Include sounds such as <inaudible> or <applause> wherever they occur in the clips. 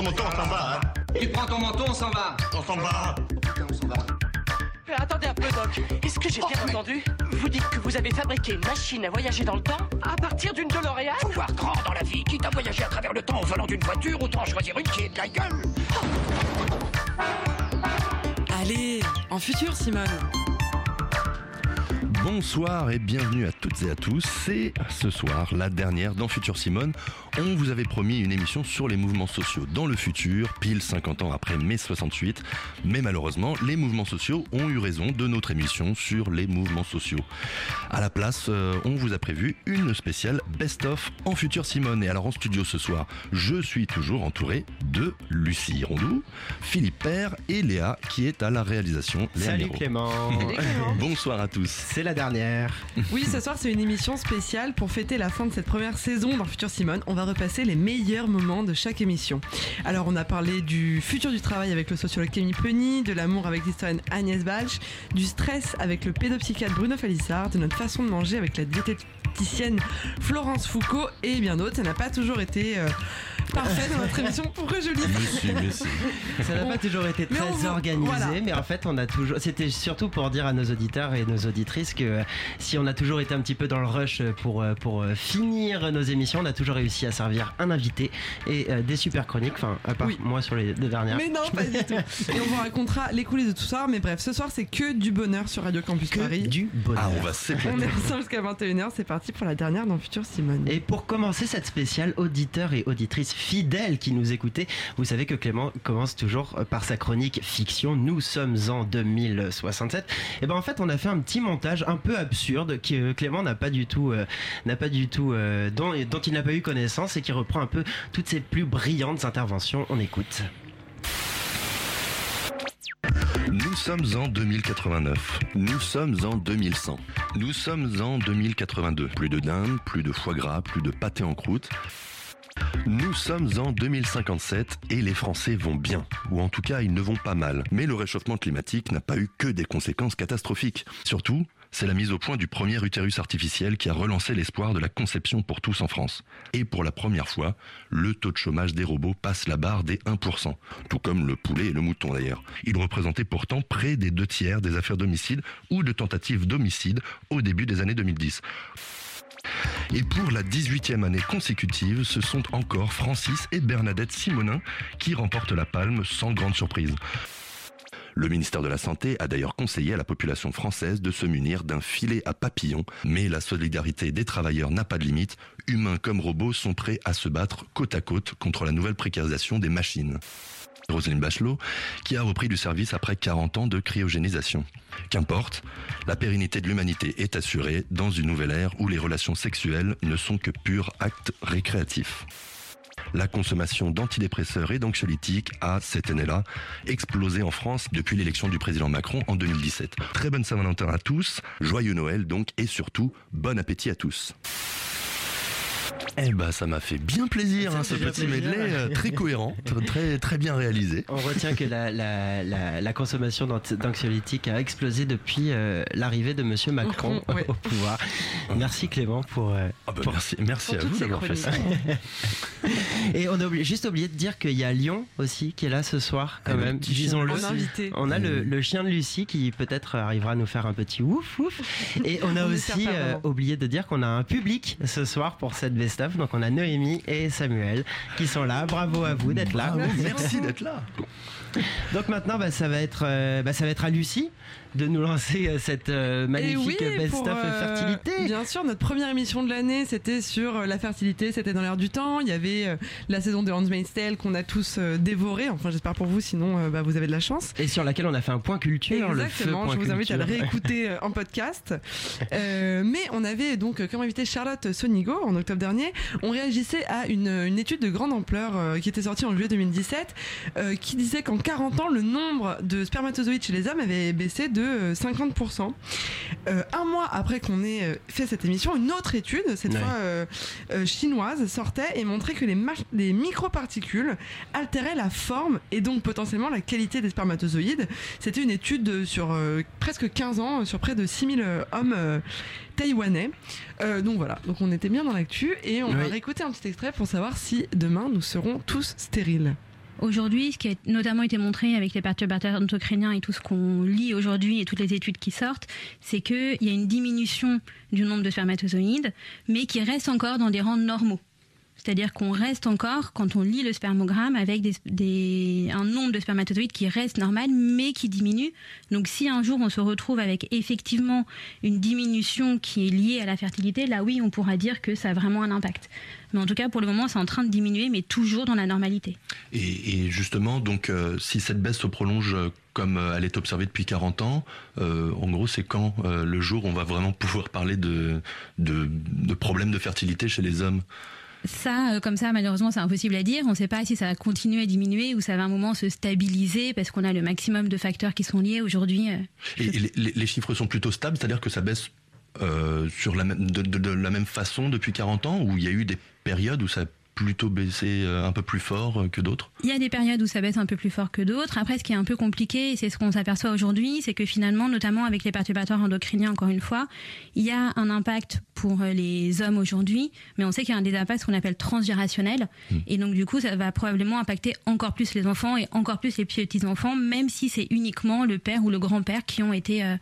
ton manteau, on s'en va, hein Tu prends ton manteau, on s'en va. On s'en va Oh putain, on s'en va. Euh, Attendez un peu, Doc. Est-ce que j'ai bien entendu? Vous dites que vous avez fabriqué une machine à voyager dans le temps à partir d'une DeLorean? Faut voir grand dans la vie. Quitte à voyager à travers le temps au volant d'une voiture, autant choisir une qui est de la gueule. Allez, en futur, Simone. Bonsoir et bienvenue à toutes et à tous. C'est ce soir la dernière dans Futur Simone. On vous avait promis une émission sur les mouvements sociaux dans le futur, pile 50 ans après mai 68. Mais malheureusement, les mouvements sociaux ont eu raison de notre émission sur les mouvements sociaux. À la place, euh, on vous a prévu une spéciale best-of en Futur Simone. Et alors en studio ce soir, je suis toujours entouré de Lucie Rondou, Philippe Père et Léa qui est à la réalisation. Léa Salut Miro. Clément. Bonsoir à tous. C'est la dernière. Oui, ce soir, c'est une émission spéciale pour fêter la fin de cette première saison dans Futur Simone. On va repasser les meilleurs moments de chaque émission. Alors, on a parlé du futur du travail avec le sociologue Camille Penny, de l'amour avec l'historienne Agnès Balch, du stress avec le pédopsychiatre Bruno Falissard, de notre façon de manger avec la diététicienne Florence Foucault et bien d'autres. Ça n'a pas toujours été euh, parfait dans notre émission. Pourquoi je lis si. Ça n'a Bon. pas toujours été très organisé, voilà. mais en fait, on a toujours. C'était surtout pour dire à nos auditeurs et nos auditrices que euh, si on a toujours été un petit peu dans le rush pour, euh, pour euh, finir nos émissions, on a toujours réussi à servir un invité et euh, des super chroniques. Enfin, à part Oui. moi sur les deux dernières. Mais non, pas du tout. <laughs> Et on vous racontera les coulisses de tout ça. Mais bref, ce soir, c'est que du bonheur sur Radio Campus Que Paris. du bonheur. Ah, on va s'éclater. On est ensemble jusqu'à 21h. C'est parti pour la dernière dans Futur Simone. Et pour commencer cette spéciale, auditeurs et auditrices fidèles qui nous écoutaient, vous savez que Clément commence toujours par sa chronique fiction. Nous sommes en 2067. Et ben en fait, on a fait un petit montage un peu absurde que Clément n'a pas du tout, euh, n'a pas du tout, euh, dont, dont il n'a pas eu connaissance et qui reprend un peu toutes ses plus brillantes interventions. On écoute. Nous sommes en 2089. Nous sommes en 2100. Nous sommes en 2082. Plus de dinde, plus de foie gras, plus de pâté en croûte. Nous sommes en 2057 et les Français vont bien, ou en tout cas ils ne vont pas mal. Mais le réchauffement climatique n'a pas eu que des conséquences catastrophiques. Surtout, c'est la mise au point du premier utérus artificiel qui a relancé l'espoir de la conception pour tous en France. Et pour la première fois, le taux de chômage des robots passe la barre des 1%, tout comme le poulet et le mouton d'ailleurs. Il représentait pourtant près des deux tiers des affaires d'homicide ou de tentatives d'homicide au début des années 2010. Et pour la 18e année consécutive, ce sont encore Francis et Bernadette Simonin qui remportent la palme sans grande surprise. Le ministère de la Santé a d'ailleurs conseillé à la population française de se munir d'un filet à papillons, mais la solidarité des travailleurs n'a pas de limite. Humains comme robots sont prêts à se battre côte à côte contre la nouvelle précarisation des machines. Roselyne Bachelot, qui a repris du service après 40 ans de cryogénisation. Qu'importe, la pérennité de l'humanité est assurée dans une nouvelle ère où les relations sexuelles ne sont que purs actes récréatifs. La consommation d'antidépresseurs et d'anxiolytiques a, cette année-là, explosé en France depuis l'élection du président Macron en 2017. Très bonne Saint-Valentin à tous, joyeux Noël donc, et surtout, bon appétit à tous. Eh ben, ça m'a fait bien plaisir, hein, ce petit plaisir. medley, euh, très cohérent, <laughs> très, très bien réalisé. On retient que la, la, la, la consommation d'anxiolytiques a explosé depuis euh, l'arrivée de Monsieur Macron <laughs> au pouvoir. Merci Clément pour. euh, Ah bah, pour- merci, merci Pour à vous d'avoir fait ça. Et on a oublié- juste oublié de dire qu'il y a Lyon aussi qui est là ce soir quand Ah, le même. Disons-le. On a invité. On a le, le chien de Lucie qui peut-être arrivera à nous faire un petit ouf ouf. Et on a <laughs> On aussi euh, oublié de dire qu'on a un public ce soir pour cette best-of. Donc on a Noémie et Samuel qui sont là. Bravo à vous d'être là. Bravo, merci d'être là. <laughs> Donc maintenant, bah, ça va être, euh, bah, ça va être à Lucie de nous lancer euh, cette euh, magnifique oui, best-of pour, euh, fertilité. Bien sûr, notre première émission de l'année, c'était sur la fertilité, c'était dans l'air du temps. Il y avait la saison de Handmaid's Tale qu'on a tous dévoré. Enfin, j'espère pour vous, sinon bah, vous avez de la chance. Et sur laquelle on a fait un point culture, le feu Exactement, je vous invite à le réécouter en podcast. <laughs> Mais on avait donc comme invité Charlotte Sonigo en octobre dernier. On réagissait à une, une étude de grande ampleur qui était sortie en juillet 2017 euh, qui disait qu'en 40 ans, le nombre de spermatozoïdes chez les hommes avait baissé de de euh, 50%. Euh, un mois après qu'on ait euh, fait cette émission, une autre étude, cette Ouais. fois euh, chinoise, sortait et montrait que les, les microparticules altéraient la forme et donc potentiellement la qualité des spermatozoïdes. C'était une étude de- sur presque 15 ans, sur près de 6000 euh, hommes taïwanais. Euh, donc voilà, donc on était bien dans l'actu et on va réécouter un petit extrait pour savoir si demain nous serons tous stériles. Aujourd'hui, ce qui a notamment été montré avec les perturbateurs endocriniens et tout ce qu'on lit aujourd'hui et toutes les études qui sortent, c'est qu'il y a une diminution du nombre de spermatozoïdes, mais qui reste encore dans des rangs normaux. C'est-à-dire qu'on reste encore, quand on lit le spermogramme, avec un nombre de spermatozoïdes qui reste normal, mais qui diminue. Donc si un jour on se retrouve avec effectivement une diminution qui est liée à la fertilité, là oui, on pourra dire que ça a vraiment un impact. Mais en tout cas, pour le moment, c'est en train de diminuer, mais toujours dans la normalité. Et, justement, donc, euh, si cette baisse se prolonge euh, comme euh, elle est observée depuis 40 ans, en gros, c'est quand le jour où on va vraiment pouvoir parler de problèmes de fertilité chez les hommes? Ça, euh, comme ça, malheureusement, c'est impossible à dire. On ne sait pas si ça va continuer à diminuer ou ça va un moment se stabiliser parce qu'on a le maximum de facteurs qui sont liés aujourd'hui. euh. Et, et les, chiffres sont plutôt stables, c'est-à-dire que ça baisse euh, sur la même, de, la même façon depuis 40 ans, ou il y a eu des périodes où ça plutôt baissé euh, un peu plus fort euh, que d'autres Il y a des périodes où ça baisse un peu plus fort que d'autres. Après, ce qui est un peu compliqué, et c'est ce qu'on s'aperçoit aujourd'hui, c'est que finalement, notamment avec les perturbateurs endocriniens, encore une fois, il y a un impact pour euh, les hommes aujourd'hui, mais on sait qu'il y a un des impacts qu'on appelle transgérationnels. Et donc, du coup, ça va probablement impacter encore plus les enfants et encore plus les petits-enfants, même si c'est uniquement le père ou le grand-père qui ont été euh,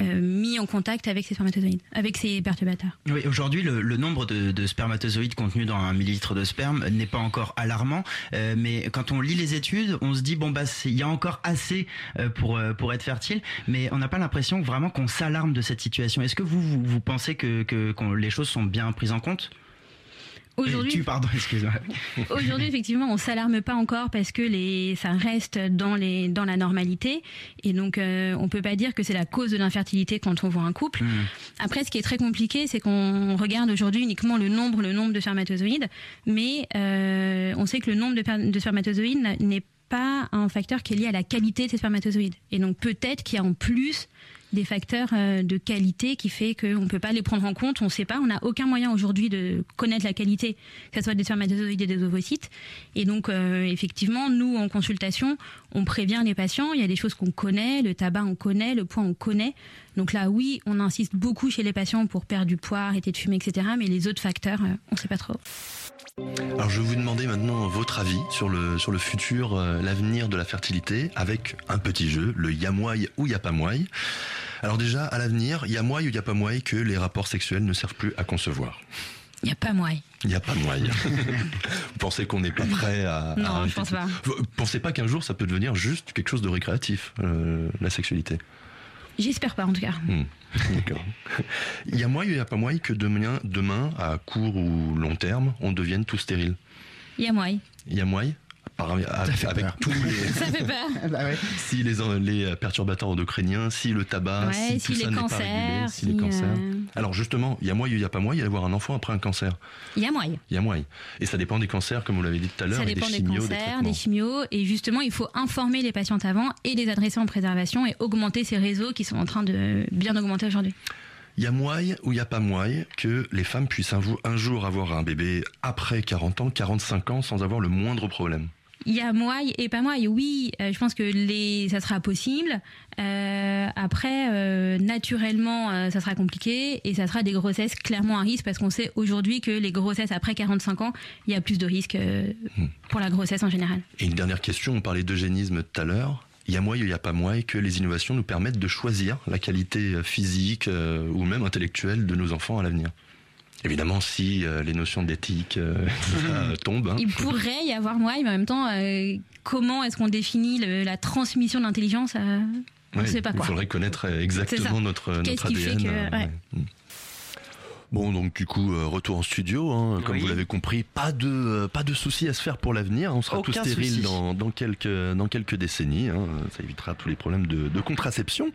euh, mis en contact avec ces spermatozoïdes, avec ces perturbateurs. Oui, aujourd'hui, le, le nombre de, de spermatozoïdes contenus dans un millilitre de sperme n'est pas encore alarmant, euh, mais quand on lit les études, on se dit bon bah il y a encore assez euh, pour euh, pour être fertile, mais on n'a pas l'impression vraiment qu'on s'alarme de cette situation. Est-ce que vous vous, vous pensez que, que qu'on- les choses sont bien prises en compte? Aujourd'hui, tu pardon, excuse-moi. Aujourd'hui, effectivement, on s'alarme pas encore parce que les, ça reste dans les, dans la normalité. Et donc, euh, on peut pas dire que c'est la cause de l'infertilité quand on voit un couple. Hmm. Après, ce qui est très compliqué, c'est qu'on regarde aujourd'hui uniquement le nombre, le nombre de spermatozoïdes. Mais, euh, on sait que le nombre de, de spermatozoïdes n'est pas un facteur qui est lié à la qualité de ces spermatozoïdes. Et donc, peut-être qu'il y a en plus des facteurs euh, de qualité qui fait qu'on ne peut pas les prendre en compte, on ne sait pas, on n'a aucun moyen aujourd'hui de connaître la qualité, que ce soit des spermatozoïdes et des ovocytes. Et donc, euh, effectivement, nous, en consultation, on prévient les patients, il y a des choses qu'on connaît, le tabac, on connaît, le poids, on connaît. Donc là, oui, on insiste beaucoup chez les patients pour perdre du poids, arrêter de fumer, etc. Mais les autres facteurs, euh, on ne sait pas trop. Alors je vais vous demander maintenant votre avis sur le, sur le futur, l'avenir de la fertilité avec un petit jeu, le Yamoy ou Yapamoy. Alors déjà, à l'avenir, Yamoy ou Yapamoy que les rapports sexuels ne servent plus à concevoir? Il n'y a pas moyen. Yapamoy. vous pensez qu'on n'est pas prêt à... Non, à je pense pas. Vous pensez pas qu'un jour ça peut devenir juste quelque chose de récréatif, euh, la sexualité? J'espère pas, en tout cas. Hmm, D'accord. Il y a moyen, il n'y a pas moyen que demain, demain, à court ou long terme, on devienne tout stérile? Il y a moyen. Il y a moyen par- avec, fait avec peur. tous les, <laughs> Ça fait peur. bah ouais. si les, les perturbateurs endocriniens, si le tabac, Ouais, si, si tout les ça n'est pas cancers, régulé, si, si, les cancers. euh, Alors justement, il y a moyen, il n'y a pas moyen, il y a avoir un enfant après un cancer. Il y a moyen. Il y a moyen. Et ça dépend des cancers, comme vous l'avez dit tout à l'heure, Ça et dépend des des chimios, des cancers, traitements. des chimios. Et justement, il faut informer les patientes avant et les adresser en préservation et augmenter ces réseaux qui sont en train de bien augmenter aujourd'hui. Il y a moyen ou il n'y a pas moyen que les femmes puissent un, un jour avoir un bébé après 40 ans, 45 ans, sans avoir le moindre problème. Il y a moyen et pas moyen. Oui, euh, je pense que les, ça sera possible. Euh, après, euh, naturellement, euh, ça sera compliqué et ça sera des grossesses clairement à risque parce qu'on sait aujourd'hui que les grossesses après 45 ans, il y a plus de risques euh, pour la grossesse en général. Et une dernière question, on parlait d'eugénisme tout à l'heure. Il y a moyen, il n'y a pas moyen que les innovations nous permettent de choisir la qualité euh, physique euh, ou même intellectuelle de nos enfants à l'avenir. Évidemment, si euh, les notions d'éthique euh, <laughs> tombent. hein. Il pourrait y avoir moyen, mais en même temps, euh, comment est-ce qu'on définit le- la transmission de l'intelligence euh, On ne Ouais, sait pas Il quoi. faudrait connaître exactement notre, notre qui fait ADN. que- euh, ouais. ouais. Bon, donc du coup, euh, retour en studio. hein. Comme Oui. vous l'avez compris, pas de euh, pas de soucis à se faire pour l'avenir. On sera Aucun tous stériles dans, dans quelques dans quelques décennies. hein. Ça évitera tous les problèmes de, de contraception.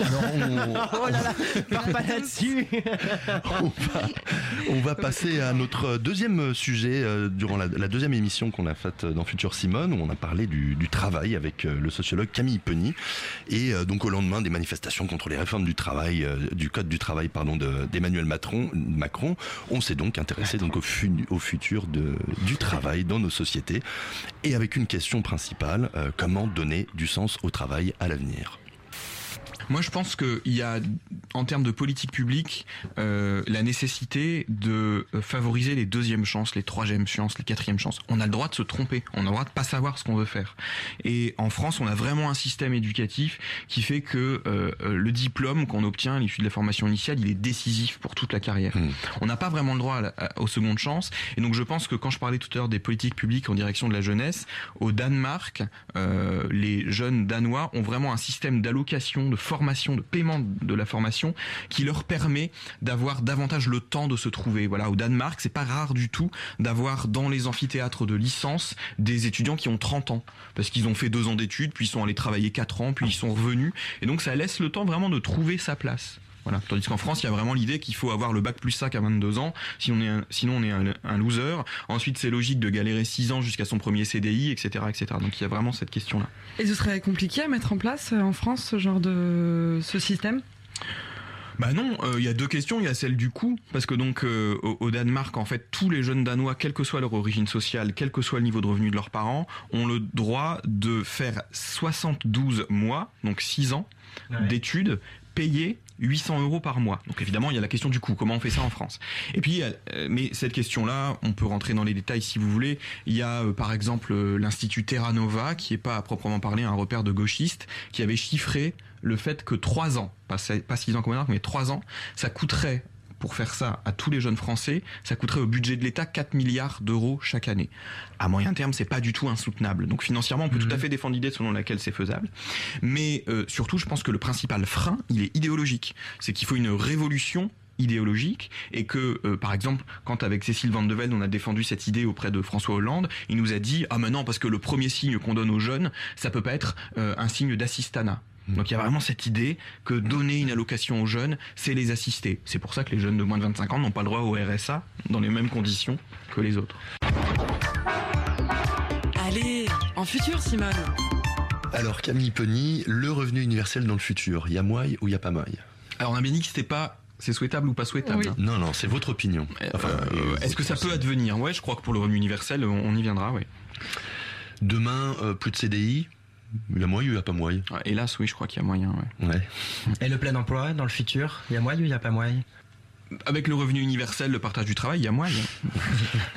Alors, on, <laughs> Oh là là, pars pas là-dessus. <laughs> on va, on va passer à notre deuxième sujet euh, durant la, la deuxième émission qu'on a faite dans Future Simone où on a parlé du, du travail avec euh, le sociologue Camille Penny et euh, donc au lendemain des manifestations contre les réformes du travail du code du travail pardon de- d'Emmanuel Macron on s'est donc intéressé au, fu- au futur du travail dans nos sociétés. Et avec une question principale euh, comment donner du sens au travail à l'avenir? Moi, je pense qu'il y a, en termes de politique publique, euh, la nécessité de favoriser les deuxièmes chances, les troisièmes chances, les quatrièmes chances. On a le droit de se tromper, on a le droit de pas savoir ce qu'on veut faire. Et en France, on a vraiment un système éducatif qui fait que euh, le diplôme qu'on obtient à l'issue de la formation initiale, il est décisif pour toute la carrière. Mm. On n'a pas vraiment le droit à la- à- aux secondes chances. Et donc, je pense que quand je parlais tout à l'heure des politiques publiques en direction de la jeunesse, au Danemark, euh, les jeunes danois ont vraiment un système d'allocation, de formation, de paiement de la formation qui leur permet d'avoir davantage le temps de se trouver. Voilà, au Danemark, c'est pas rare du tout d'avoir dans les amphithéâtres de licence des étudiants qui ont 30 ans parce qu'ils ont fait deux ans d'études, puis ils sont allés travailler quatre ans, puis ils sont revenus et donc ça laisse le temps vraiment de trouver sa place. Voilà. Tandis qu'en France, il y a vraiment l'idée qu'il faut avoir le bac plus 5 à 22 ans, si on est un- sinon on est un, un loser. Ensuite, c'est logique de galérer 6 ans jusqu'à son premier CDI, etc., etc. Donc il y a vraiment cette question-là. Et ce serait compliqué à mettre en place euh, en France ce genre de ce système? Bah non, euh, il y a deux questions. Il y a celle du coût, parce que donc euh, au, au Danemark, en fait, tous les jeunes Danois, quelle que soit leur origine sociale, quel que soit le niveau de revenu de leurs parents, ont le droit de faire 72 mois, donc 6 ans, d'études payés 800 euros par mois. Donc évidemment, il y a la question du coût. Comment on fait ça en France? Et puis, euh, mais cette question-là, on peut rentrer dans les détails si vous voulez. Il y a euh, par exemple euh, l'Institut Terra Nova, qui est pas à proprement parler un repère de gauchistes, qui avait chiffré le fait que 3 ans, pas 6 ans comme mais 3 ans, ça coûterait pour faire ça à tous les jeunes Français, ça coûterait au budget de l'État 4 milliards d'euros chaque année. À moyen terme, c'est pas du tout insoutenable. Donc financièrement, on peut tout à fait défendre l'idée selon laquelle c'est faisable. Mais euh, surtout, je pense que le principal frein, il est idéologique. C'est qu'il faut une révolution idéologique et que euh, par exemple quand avec Cécile Van de Velde on a défendu cette idée auprès de François Hollande il nous a dit ah maintenant parce que le premier signe qu'on donne aux jeunes ça peut pas être euh, un signe d'assistanat donc il y a vraiment cette idée que donner une allocation aux jeunes, c'est les assister. C'est pour ça que les jeunes de moins de 25 ans n'ont pas le droit au RSA dans les mêmes conditions que les autres. Allez, en futur, Simone. alors Camille Penny le revenu universel dans le futur y a moyen ou y a pas moyen Alors on a bien dit que c'était pas c'est souhaitable ou pas souhaitable. Oui. hein. non non c'est votre opinion Enfin, Euh, euh, Est-ce que ça peut advenir? Ouais, je crois que pour le revenu universel, on, on y viendra, ouais. Demain, euh, plus de CDI Il y a moyen ou il n'y a pas moyen Ouais, Hélas, oui, je crois qu'il y a moyen, ouais. Ouais. Et le plein emploi dans le futur, il y a moyen ou il y a pas moyen Avec le revenu universel, le partage du travail, il y a moyen.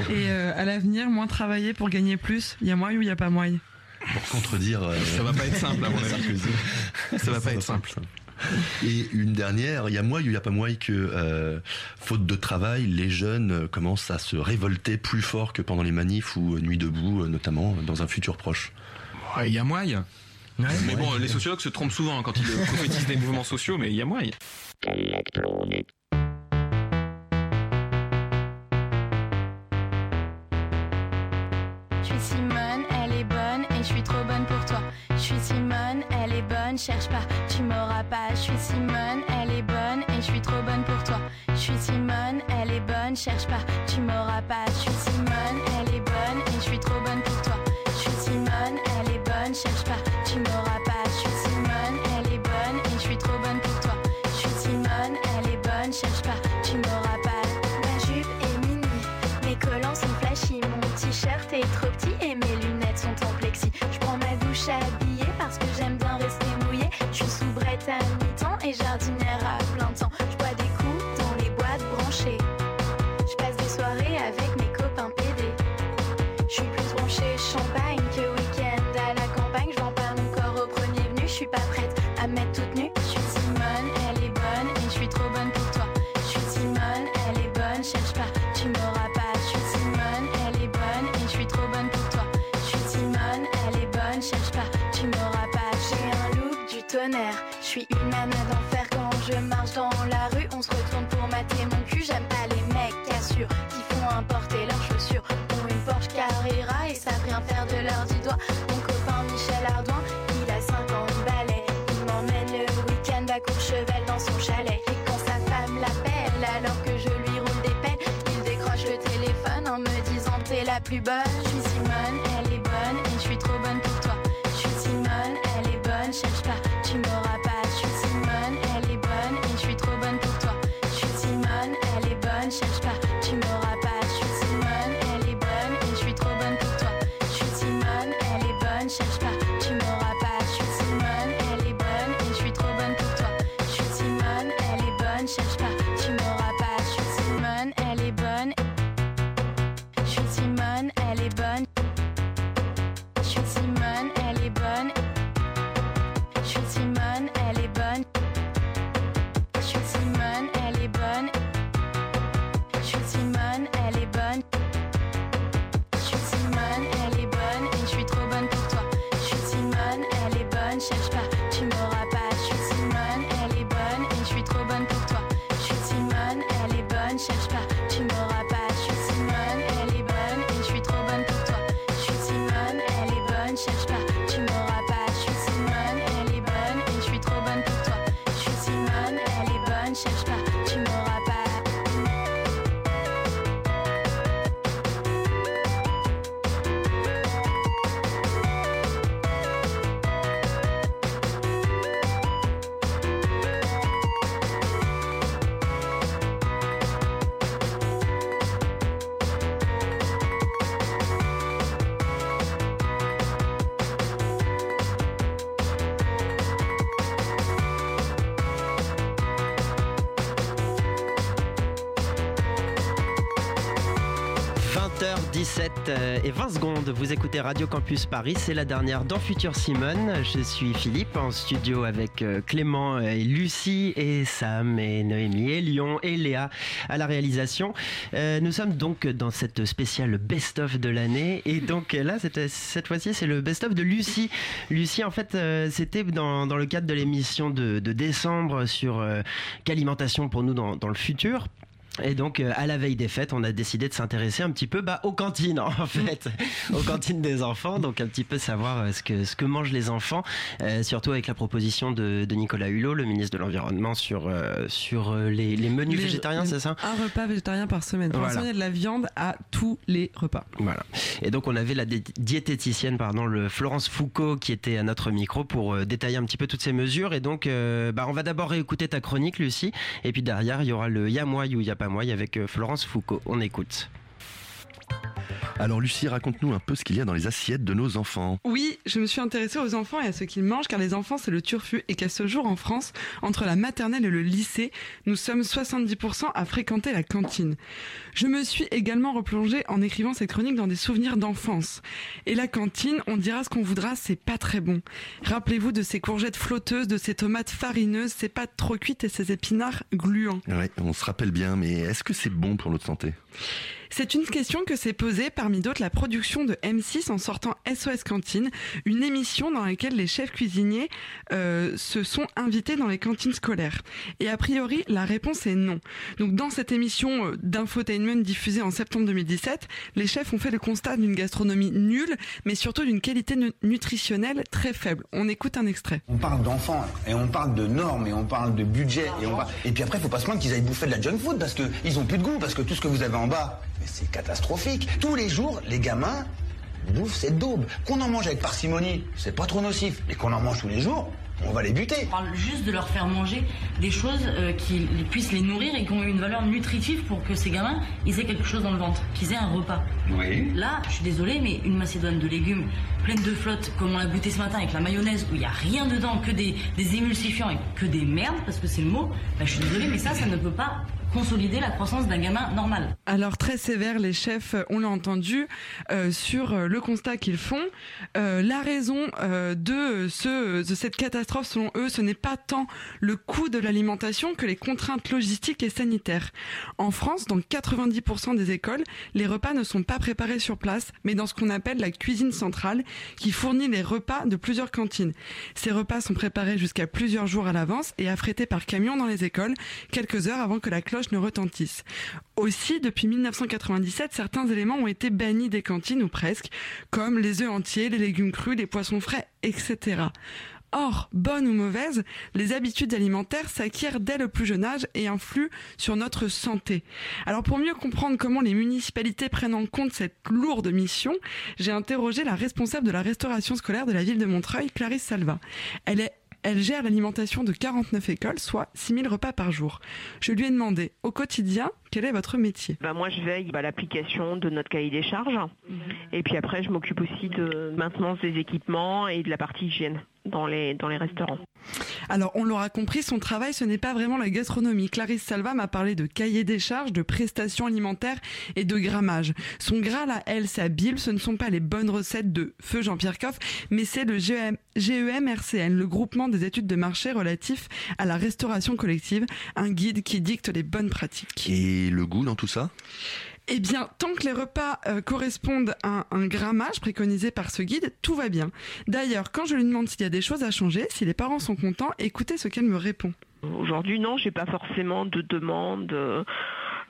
Et euh, à l'avenir, moins travailler pour gagner plus. Il y a moyen ou il n'y a pas moyen Pour contredire. euh, Ça va pas être simple, à mon avis. Sarkozy. Ça va pas être simple. Et une dernière, il y a moyen ou il n'y a pas moyen que, euh, faute de travail, les jeunes euh, commencent à se révolter plus fort que pendant les manifs ou euh, Nuit debout, euh, notamment euh, dans un futur proche. Ouais, il y a moyen. Ouais, Mais bon, les sociologues se trompent souvent hein, quand ils <laughs> prophétisent des mouvements sociaux, mais il y a moyen. Je suis Simone, elle est bonne et je suis trop bonne pour toi. Je suis Simone, elle est bonne, cherche pas, tu m'auras pas. Je suis Simone, elle est bonne et je suis trop bonne pour toi. Je suis Simone, elle est bonne, cherche pas, plus bonne. Je suis Simone, elle est bonne et je suis trop bonne pour toi. Je suis Simone, elle est bonne, cherche pas, tu m'auras pas. Radio Campus Paris, c'est la dernière dans Futur Simone. Je suis Philippe en studio avec euh, Clément et Lucie et Sam et Noémie et Lyon et Léa à la réalisation. Euh, nous sommes donc dans cette spéciale best-of de l'année et donc là cette, fois-ci c'est le best-of de Lucie. Lucie en fait euh, c'était dans, dans le cadre de l'émission de, décembre sur euh, qu'alimentation pour nous dans, dans le futur. Et donc, euh, à la veille des fêtes, on a décidé de s'intéresser un petit peu bah, aux cantines, <laughs> en fait, aux cantines des enfants. Donc, un petit peu savoir euh, ce que, ce que mangent les enfants, euh, surtout avec la proposition de, de Nicolas Hulot, le ministre de l'Environnement, sur, sur les, les menus Les- végétariens, c'est ça Un repas végétarien par semaine. Pour Voilà. il y a de la viande à tous les repas. Voilà. Et donc on avait la diététicienne, pardon, le Florence Foucault, qui était à notre micro pour détailler un petit peu toutes ces mesures. Et donc, bah, on va d'abord réécouter ta chronique, Lucie. Et puis derrière, il y aura le Y'a moi ou Y'a pas avec euh, Florence Foucault. On écoute. Alors Lucie, raconte-nous un peu ce qu'il y a dans les assiettes de nos enfants. Oui, je me suis intéressée aux enfants et à ce qu'ils mangent, car les enfants, c'est le turfu, et qu'à ce jour, en France, entre la maternelle et le lycée, nous sommes 70% à fréquenter la cantine. Je me suis également replongée en écrivant cette chronique dans des souvenirs d'enfance. Et la cantine, on dira ce qu'on voudra, c'est pas très bon. Rappelez-vous de ces courgettes flotteuses, de ces tomates farineuses, ces pâtes trop cuites et ces épinards gluants. Ouais, on se rappelle bien, mais est-ce que c'est bon pour notre santé? C'est une question que s'est posée parmi d'autres la production de M6 en sortant SOS Cantine, une émission dans laquelle les chefs cuisiniers euh, se sont invités dans les cantines scolaires. Et a priori, la réponse est non. Donc dans cette émission euh, d'infotainment diffusée en septembre 2017, les chefs ont fait le constat d'une gastronomie nulle, mais surtout d'une qualité nu- nutritionnelle très faible. On écoute un extrait. On parle d'enfants et on parle de normes et on parle de budget et on parle- et puis après faut pas se plaindre qu'ils aillent bouffer de la junk food parce que ils ont plus de goût parce que tout ce que vous avez en bas c'est catastrophique. Tous les jours les gamins bouffent cette daube. Qu'on en mange avec parcimonie, c'est pas trop nocif, mais qu'on en mange tous les jours, on va les buter. On parle juste de leur faire manger des choses euh, qui puissent les nourrir et qui ont une valeur nutritive pour que ces gamins ils aient quelque chose dans le ventre, qu'ils aient un repas. Oui. Là, je suis désolée, mais une macédoine de légumes pleine de flotte, comme on l'a goûté ce matin avec la mayonnaise, où il n'y a rien dedans, que des, des émulsifiants et que des merdes, parce que c'est le mot, bah, je suis désolée, mais ça, ça ne peut pas consolider la croissance d'un gamin normal. Alors très sévère, les chefs, euh, on l'a entendu, euh, sur euh, le constat qu'ils font. La raison de, ce, de cette catastrophe, selon eux, ce n'est pas tant le coût de l'alimentation que les contraintes logistiques et sanitaires. En France, dans 90% des écoles, les repas ne sont pas préparés sur place, mais dans ce qu'on appelle la cuisine centrale, qui fournit les repas de plusieurs cantines. Ces repas sont préparés jusqu'à plusieurs jours à l'avance et affrétés par camion dans les écoles, quelques heures avant que la cloche ne retentissent. Aussi, depuis 1997, certains éléments ont été bannis des cantines ou presque, comme les œufs entiers, les légumes crus, les poissons frais, etc. Or, bonnes ou mauvaises, les habitudes alimentaires s'acquièrent dès le plus jeune âge et influent sur notre santé. Alors pour mieux comprendre comment les municipalités prennent en compte cette lourde mission, j'ai interrogé la responsable de la restauration scolaire de la ville de Montreuil, Clarisse Salva. Elle est elle gère l'alimentation de 49 écoles, soit 6000 repas par jour. Je lui ai demandé, au quotidien, quel est votre métier? Bah Moi, je veille à bah, l'application de notre cahier des charges. Et puis après, je m'occupe aussi de maintenance des équipements et de la partie hygiène dans les, dans les restaurants. Alors, on l'aura compris, son travail, ce n'est pas vraiment la gastronomie. Clarisse Salva m'a parlé de cahier des charges, de prestations alimentaires et de grammage. Son Graal à elle, sa Bible, ce ne sont pas les bonnes recettes de Feu Jean-Pierre Coff, mais c'est le GEM, GEMRCN, le groupement des études de marché relatif à la restauration collective, un guide qui dicte les bonnes pratiques. Et le goût dans tout ça? Eh bien, tant que les repas euh, correspondent à un grammage préconisé par ce guide, tout va bien. D'ailleurs, quand je lui demande s'il y a des choses à changer, si les parents sont contents, écoutez ce qu'elle me répond. Aujourd'hui, non, j'ai pas forcément de demande. Euh,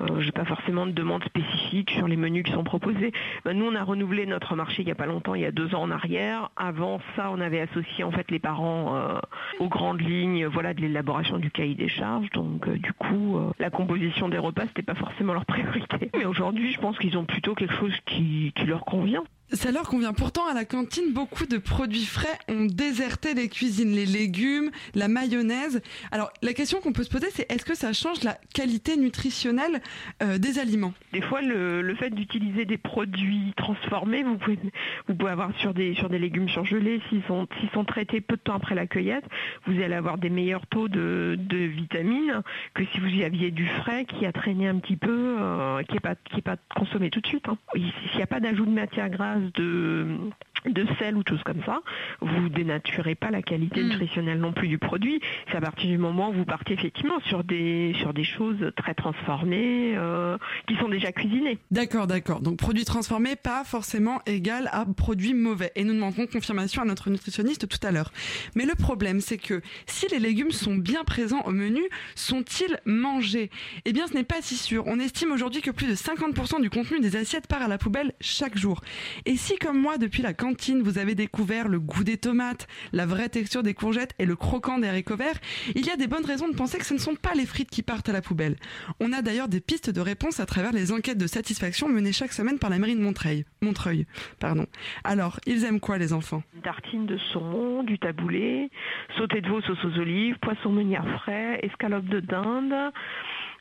euh, j'ai pas forcément de demande spécifique sur les menus qui sont proposés. Ben, nous, on a renouvelé notre marché il y a pas longtemps, il y a deux ans en arrière. Avant ça, on avait associé en fait les parents euh, aux grandes lignes, voilà, de l'élaboration du cahier des charges. Donc, euh, du coup, la composition des repas, c'était pas forcément leur <laughs> priorité. Mais aujourd'hui, je pense qu'ils ont plutôt quelque chose qui leur convient. Ça leur convient. Pourtant, à la cantine, beaucoup de produits frais ont déserté les cuisines. Les légumes, la mayonnaise. Alors, la question qu'on peut se poser, c'est est-ce que ça change la qualité nutritionnelle euh, des aliments? Des fois, le, fait d'utiliser des produits transformés, vous pouvez, vous pouvez avoir sur des, sur des légumes surgelés, s'ils sont, s'ils sont traités peu de temps après la cueillette, vous allez avoir des meilleurs taux de, de vitamines que si vous y aviez du frais qui a traîné un petit peu, euh, qui n'est pas, qui pas consommé tout de suite. Hein. S'il n'y a pas d'ajout de matière grasse, de de sel ou choses comme ça, vous dénaturez pas la qualité mm. nutritionnelle non plus du produit. C'est à partir du moment où vous partez effectivement sur des sur des choses très transformées euh, qui sont déjà cuisinées. D'accord, d'accord. Donc produits transformés pas forcément égal à produits mauvais. Et nous demanderons confirmation à notre nutritionniste tout à l'heure. Mais le problème, c'est que si les légumes sont bien présents au menu, sont-ils mangés? Eh bien, ce n'est pas si sûr. On estime aujourd'hui que plus de 50% du contenu des assiettes part à la poubelle chaque jour. Et si, comme moi, depuis la vous avez découvert le goût des tomates, la vraie texture des courgettes et le croquant des haricots verts, il y a des bonnes raisons de penser que ce ne sont pas les frites qui partent à la poubelle. On a d'ailleurs des pistes de réponse à travers les enquêtes de satisfaction menées chaque semaine par la mairie de Montreuil. Montreuil pardon. Alors, ils aiment quoi les enfants? Une tartine de saumon, du taboulé, sauté de veau sauce aux olives, poisson meunière frais, escalope de dinde,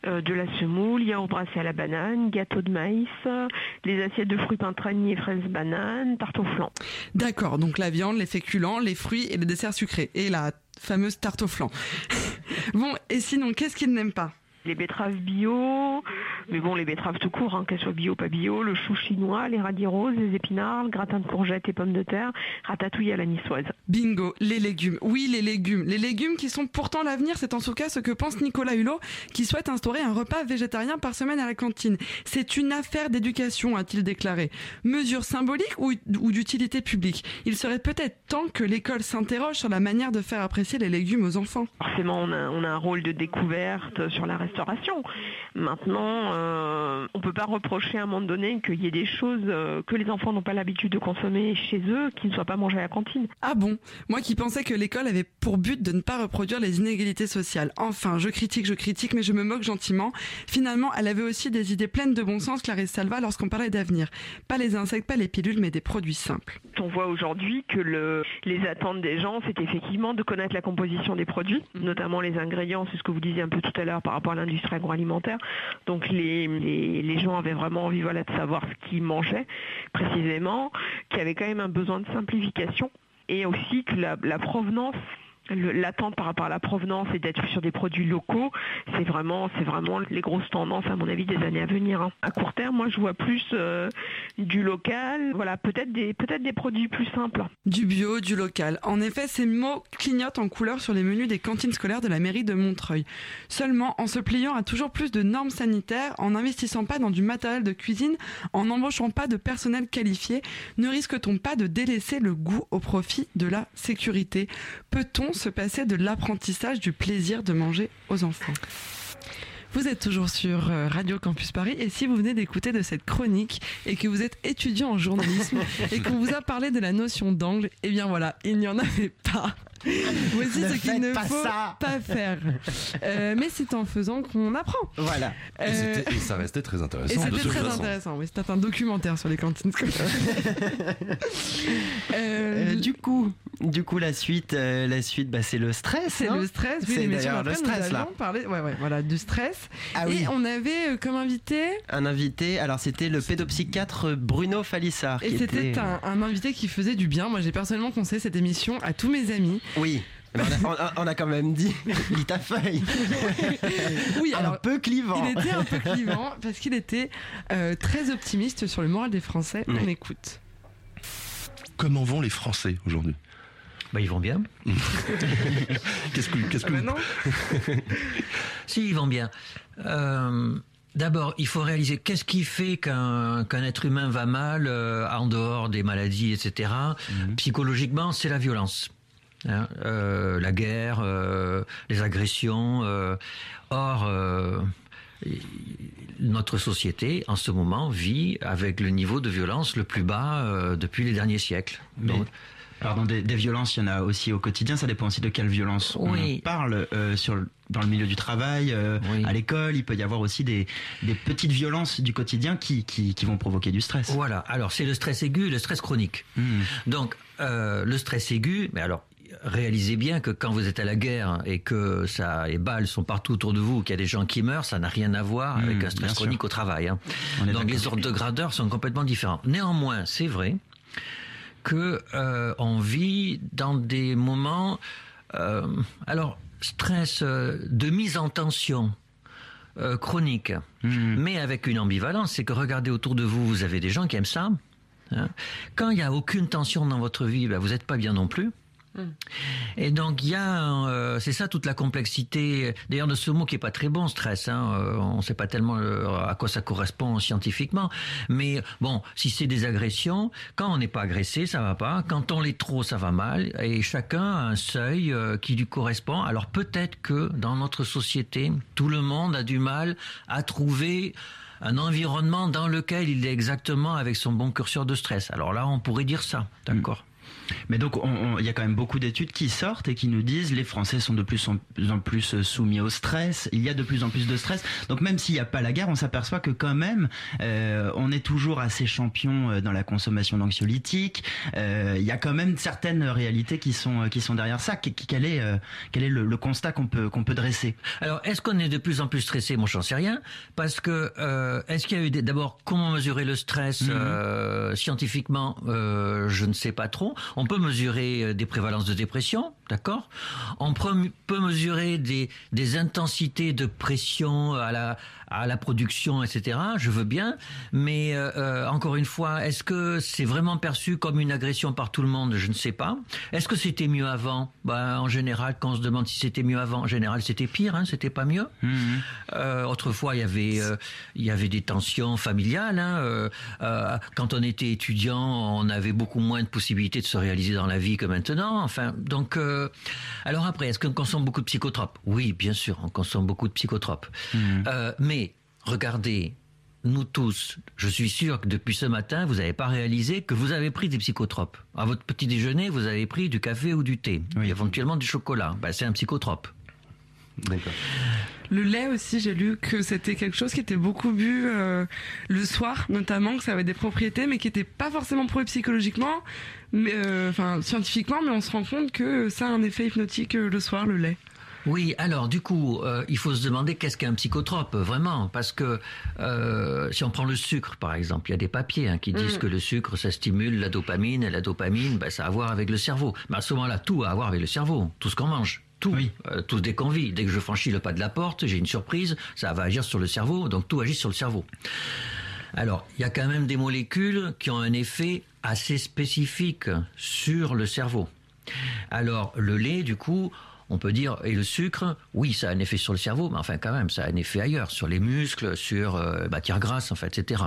de la semoule, yaourt brassé à la banane, gâteau de maïs, les assiettes de fruits et fraises bananes, tarte au flan. D'accord, donc la viande, les féculents, les fruits et les desserts sucrés. Et la fameuse tarte au flan. <laughs> bon, et sinon, qu'est-ce qu'ils n'aiment pas? Les betteraves bio, mais bon, les betteraves tout court, hein, qu'elles soient bio, pas bio, le chou chinois, les radis roses, les épinards, le gratin de courgettes et pommes de terre, ratatouille à la niçoise. Bingo, les légumes. Oui, les légumes. Les légumes qui sont pourtant l'avenir, c'est en tout cas ce que pense Nicolas Hulot, qui souhaite instaurer un repas végétarien par semaine à la cantine. C'est une affaire d'éducation, a-t-il déclaré. Mesure symbolique ou, ou d'utilité publique Il serait peut-être temps que l'école s'interroge sur la manière de faire apprécier les légumes aux enfants. Forcément, on a, on a un rôle de découverte sur la restauration. Maintenant, euh, on ne peut pas reprocher à un moment donné qu'il y ait des choses euh, que les enfants n'ont pas l'habitude de consommer chez eux qui ne soient pas mangées à la cantine. Ah bon? Moi qui pensais que l'école avait pour but de ne pas reproduire les inégalités sociales. Enfin, je critique, je critique, mais je me moque gentiment. Finalement, elle avait aussi des idées pleines de bon sens, Clarisse Salva, lorsqu'on parlait d'avenir. Pas les insectes, pas les pilules, mais des produits simples. On voit aujourd'hui que le, les attentes des gens, c'est effectivement de connaître la composition des produits, notamment les ingrédients, c'est ce que vous disiez un peu tout à l'heure par rapport à agroalimentaire. Donc les, gens avaient vraiment envie voilà, de savoir ce qu'ils mangeaient précisément, qu'il y avait quand même un besoin de simplification et aussi que la provenance l'attente par rapport à la provenance et d'être sur des produits locaux, c'est vraiment, c'est vraiment les grosses tendances à mon avis des années à venir. Hein. À court terme, moi je vois plus euh, du local, voilà, peut-être des, peut-être des produits plus simples. Du bio, du local. En effet, ces mots clignotent en couleur sur les menus des cantines scolaires de la mairie de Montreuil. Seulement, en se pliant à toujours plus de normes sanitaires, en n'investissant pas dans du matériel de cuisine, en n'embauchant pas de personnel qualifié, ne risque-t-on pas de délaisser le goût au profit de la sécurité? Peut-on se passer de l'apprentissage du plaisir de manger aux enfants Vous êtes toujours sur euh, Radio Campus Paris et si vous venez d'écouter de cette chronique et que vous êtes étudiant en journalisme <laughs> et qu'on vous a parlé de la notion d'angle, eh bien voilà, il n'y en avait pas. Voici Ne ce qu'il ne pas faut ça. pas faire. Euh, mais c'est en faisant qu'on apprend. Voilà. Et, Euh, c'était- et ça restait très et intéressant. de c'était toute très façon. intéressant. Oui, c'était un documentaire sur les cantines scolaires. <laughs> Euh, du coup, du coup, la suite, euh, la suite, bah, c'est le stress. C'est hein le stress, oui, C'est l'émission d'ailleurs le d'après, nous stress là. avions parlé, ouais, ouais, voilà, du stress. Ah et on avait euh, comme invité, Un invité, alors c'était le pédopsychiatre Bruno Falissard. et qui c'était était- un, un invité qui faisait du bien. Moi, j'ai personnellement conseillé cette émission à tous mes amis. Oui. Mais on, a, on a- quand même dit, <laughs> lis ta feuille. <laughs> Oui, un alors, peu clivant. Il était un peu clivant parce qu'il était euh, très optimiste sur le moral des Français. Oui. On écoute. Comment vont les Français aujourd'hui? Bah, ils vont bien. <laughs> Qu'est-ce que, qu'est-ce Ah que bah vous- non. Si, ils vont bien. Euh, D'abord, il faut réaliser qu'est-ce qui fait qu'un qu'un être humain va mal euh, en dehors des maladies, etc. Psychologiquement, c'est la violence. Hein, euh, la guerre, euh, les agressions. euh. or, notre société, en ce moment, vit avec le niveau de violence le plus bas depuis les derniers siècles. Mais, Donc, pardon, des, des violences, il y en a aussi au quotidien. Ça dépend aussi de quelle violence Oui. on parle. euh, sur, dans le milieu du travail, euh, à l'école, il peut y avoir aussi des, des petites violences du quotidien qui, qui, qui vont provoquer du stress. Voilà. Alors c'est le stress aigu, le stress chronique. Donc euh, le stress aigu, mais alors réalisez bien que quand vous êtes à la guerre et que ça les balles sont partout autour de vous, qu'il y a des gens qui meurent, ça n'a rien à voir Mmh, avec un stress sûr. chronique au travail. hein. Donc les ordres de grandeur sont complètement différents. Néanmoins, c'est vrai que euh, on vit dans des moments, euh, alors stress euh, de mise en tension euh, chronique, mais avec une ambivalence, c'est que regardez autour de vous, vous avez des gens qui aiment ça. hein. Quand il n'y a aucune tension dans votre vie, ben, vous n'êtes pas bien non plus. Et donc il y a, euh, c'est ça toute la complexité. D'ailleurs de ce mot qui est pas très bon, stress. Hein, euh, on ne sait pas tellement euh, à quoi ça correspond scientifiquement. Mais bon, si c'est des agressions, quand on n'est pas agressé, ça va pas. Quand on l'est trop, ça va mal. Et chacun a un seuil qui lui correspond. Alors peut-être que dans notre société, tout le monde a du mal à trouver un environnement dans lequel il est exactement avec son bon curseur de stress. Alors là, on pourrait dire ça, d'accord? Mais donc, on- on- il y a quand même beaucoup d'études qui sortent et qui nous disent les Français sont de plus en plus euh, soumis au stress. Il y a de plus en plus de stress. Donc, même s'il n'y a pas la guerre, on s'aperçoit que quand même, euh, on est toujours assez champion euh, dans la consommation d'anxiolytiques. Euh, il y a quand même certaines réalités qui sont euh, qui sont derrière ça. Qu- Quel est euh, quel est le, le constat qu'on peut qu'on peut dresser? Alors, est-ce qu'on est de plus en plus stressé? Moi, j'en sais rien. Parce que, euh, est-ce qu'il y a eu. D'abord, comment mesurer le stress euh, scientifiquement? Euh, Je ne sais pas trop. On peut mesurer euh, des prévalences de dépression, d'accord? On peut mesurer des intensités de pression à la, à la production, etc. Je veux bien. Mais, euh, euh, encore une fois, est-ce que c'est vraiment perçu comme une agression par tout le monde? Je ne sais pas. Est-ce que c'était mieux avant? Ben, En général, quand on se demande si c'était mieux avant, en général, c'était pire, hein, c'était pas mieux. Euh, autrefois, il y avait, euh, il y avait des tensions familiales. hein, quand on était étudiant, on avait beaucoup moins de possibilités de se réaliser dans la vie que maintenant. Enfin, donc, alors après, est-ce qu'on consomme beaucoup de psychotropes? Oui, bien sûr, on consomme beaucoup de psychotropes. Euh, mais regardez. Nous tous, je suis sûr que depuis ce matin, vous n'avez pas réalisé que vous avez pris des psychotropes. À votre petit déjeuner, vous avez pris du café ou du thé, éventuellement du chocolat. Ben, c'est un psychotrope. D'accord. Le lait aussi, j'ai lu que c'était quelque chose qui était beaucoup bu euh, le soir, notamment, que ça avait des propriétés, mais qui n'était pas forcément prouvé psychologiquement, mais euh, enfin scientifiquement, mais on se rend compte que ça a un effet hypnotique euh, le soir, le lait. Oui, alors du coup, euh, il faut se demander qu'est-ce qu'un psychotrope, vraiment, parce que euh, si on prend le sucre, par exemple, il y a des papiers hein, qui disent Mm. que le sucre, ça stimule la dopamine, et la dopamine, ben, ça a à voir avec le cerveau. Mais à ce moment-là, tout a à voir avec le cerveau, tout ce qu'on mange. Tout, Euh, tout dès qu'on vit. Dès que je franchis le pas de la porte, j'ai une surprise, ça va agir sur le cerveau, donc tout agit sur le cerveau. Alors, il y a quand même des molécules qui ont un effet assez spécifique sur le cerveau. Alors, le lait, du coup, on peut dire, et le sucre, oui, ça a un effet sur le cerveau, mais enfin, quand même, ça a un effet ailleurs, sur les muscles, sur euh, matière grasse, en fait, etc.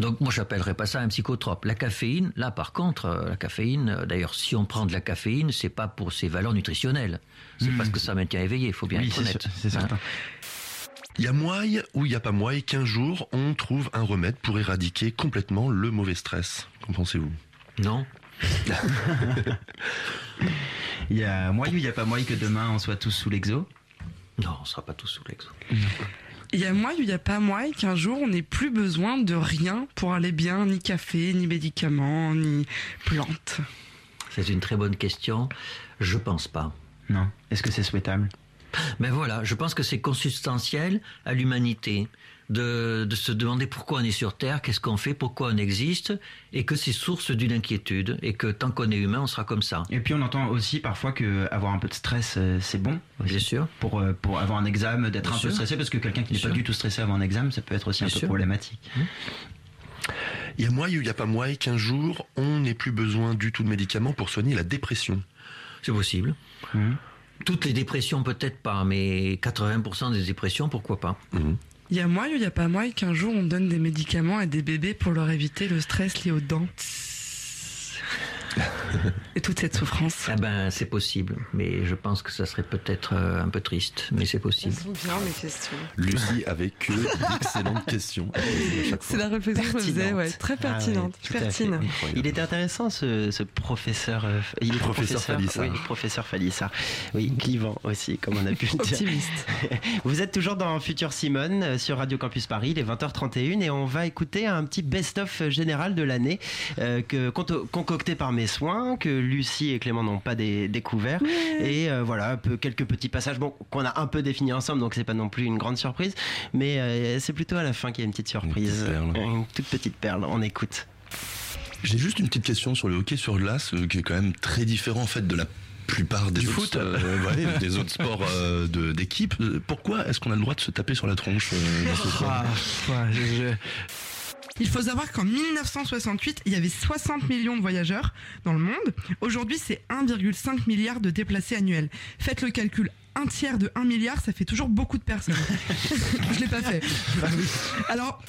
Donc, moi, j'appellerais pas ça un psychotrope. La caféine, là, par contre, euh, la caféine, euh, d'ailleurs, si on prend de la caféine, c'est pas pour ses valeurs nutritionnelles. C'est parce que ça maintient éveillé, il faut bien Oui, être honnête. c'est Hein. certain. Il y a moyen ou il n'y a pas moyen qu'un jour on trouve un remède pour éradiquer complètement le mauvais stress. Qu'en pensez-vous? Non. <laughs> Il y a moyen ou il n'y a pas moyen que demain on soit tous sous l'exo Non, on ne sera pas tous sous l'exo. Il y a moyen ou il n'y a pas moyen qu'un jour on n'ait plus besoin de rien pour aller bien, ni café, ni médicaments, ni plantes C'est une très bonne question. Je pense pas. Non. Est-ce que c'est souhaitable? Mais voilà, je pense que c'est consubstantiel à l'humanité de, de se demander pourquoi on est sur Terre, qu'est-ce qu'on fait, pourquoi on existe, et que c'est source d'une inquiétude, et que tant qu'on est humain, on sera comme ça. Et puis on entend aussi parfois que avoir un peu de stress, euh, c'est bon. Bien sûr. Pour, euh, pour avoir un examen, d'être un peu stressé, parce que quelqu'un qui n'est pas sûr. du tout stressé avant un examen, ça peut être aussi un peu problématique. Il y a moyen ou il n'y a pas moyen qu'un jour on n'ait plus besoin du tout de médicaments pour soigner la dépression C'est possible. Toutes les dépressions, peut-être pas, mais 80% des dépressions, pourquoi pas? Il y a moyen ou il a pas moyen qu'un jour on donne des médicaments à des bébés pour leur éviter le stress lié aux dents toute cette souffrance. Eh ben, c'est possible, mais je pense que ça serait peut-être euh, un peu triste, mais c'est possible. sont bien mes questions. Lucie avec euh, d'excellentes <laughs> questions. C'est la réflexion que je faisais, ouais, très pertinente, Ah ouais, pertinente. fait. Il était intéressant ce, ce professeur. euh, il est Professeur Falissard. Oui, professeur Falissard. Oui, clivant aussi, comme on a pu le dire. Optimiste. <laughs> Vous êtes toujours dans Futur Simone euh, sur Radio Campus Paris, il est 20h31 et on va écouter un petit best-of général de l'année euh, concocté par mes soins, que Lucie et Clément n'ont pas dé- découvert. Et euh, voilà, peu, quelques petits passages bon, qu'on a un peu définis ensemble, donc c'est pas non plus une grande surprise. Mais euh, c'est plutôt à la fin qu'il y a une petite surprise. perle. Une toute petite perle, on écoute. J'ai juste une petite question sur le hockey sur glace euh, qui est quand même très différent en fait de la plupart des Du autres, foot. euh, ouais, <laughs> des autres sports euh, de- d'équipe. Pourquoi est-ce qu'on a le droit de se taper sur la tronche euh, dans ce sport? Il faut savoir qu'en 1968, il y avait 60 millions de voyageurs dans le monde. Aujourd'hui, c'est 1,5 milliard de déplacés annuels. Faites le calcul. Un tiers de 1 milliard, ça fait toujours beaucoup de personnes. <laughs> Je l'ai pas fait. Alors,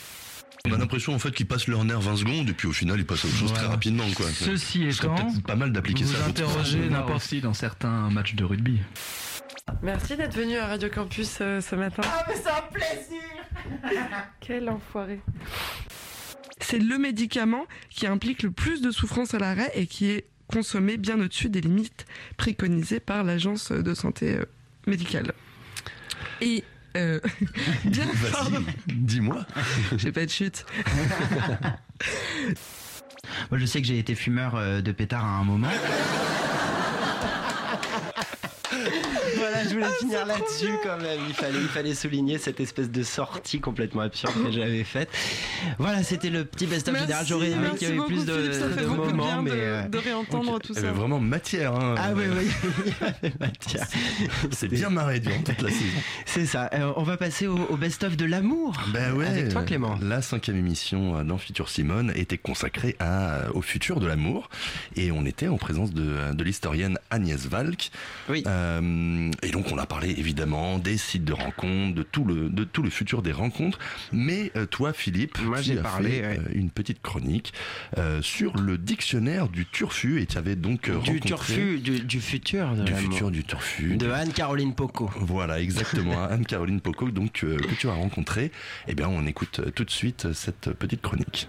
On a l'impression en fait qu'ils passent leur nerf 20 secondes et puis au final ils passent à autre chose très rapidement quoi. Ceci étant, peut-être pas mal d'appliquer vous ça. interrogez n'importe qui dans certains matchs de rugby. merci d'être venu à Radio Campus euh, ce matin. Ah, mais c'est un plaisir Quel enfoiré. C'est le médicament qui implique le plus de souffrance à l'arrêt et qui est consommé bien au-dessus des limites préconisées par l'agence de santé euh, médicale. Et euh, <laughs> bien dis-moi. <laughs> j'ai pas de chute. <laughs> Moi, je sais que j'ai été fumeur euh, de pétard à un moment. Voilà, je voulais finir là-dessus quand même. Il fallait, il fallait souligner cette espèce de sortie complètement absurde que j'avais faite. Voilà, c'était le petit best-of général. J'aurais aimé qu'il y avait plus de, ça fait de de moments, bien mais. de- euh, de réentendre tout Il y ça. avait vraiment matière. hein. Ah oui, oui, <laughs> il y avait matière. <laughs> C'est bien marré durant toute la saison. C'est ça. Euh, on va passer au, au best-of de l'amour. Ben ouais. Avec toi, Clément. La cinquième émission euh, dans Futur Simone était consacrée à, au futur de l'amour. Et on était en présence de, de l'historienne Agnès Valk. Oui. Euh, et donc on a parlé évidemment des sites de rencontres, de tout le, de tout le futur des rencontres. Mais euh, toi, Philippe, Moi, tu j'ai as parlé, fait ouais. euh, une petite chronique euh, sur le dictionnaire du turfu. Et tu avais donc euh, Du rencontré... turfu, du, du futur. De Du futur du turfu. De Anne-Caroline Poco. Voilà, exactement. <laughs> Anne-Caroline Poco, donc, euh, que tu as rencontré. Eh bien, on écoute tout de suite cette petite chronique.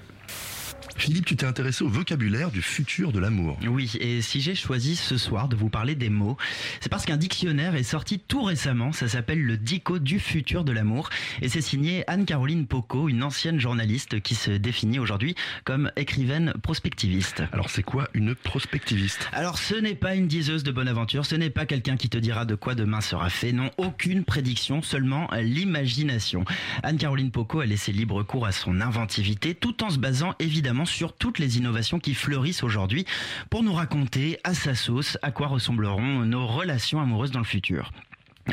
Philippe, tu t'es intéressé au vocabulaire du futur de l'amour. Oui, et si j'ai choisi ce soir de vous parler des mots, c'est parce qu'un dictionnaire est sorti tout récemment, ça s'appelle le Dico du futur de l'amour, et c'est signé Anne-Caroline Poco, une ancienne journaliste qui se définit aujourd'hui comme écrivaine prospectiviste. Alors, c'est quoi une prospectiviste? Alors ce n'est pas une diseuse de bonne aventure, ce n'est pas quelqu'un qui te dira de quoi demain sera fait, non, aucune prédiction, seulement l'imagination. Anne-Caroline Poco a laissé libre cours à son inventivité tout en se basant évidemment sur toutes les innovations qui fleurissent aujourd'hui pour nous raconter à sa sauce à quoi ressembleront nos relations amoureuses dans le futur.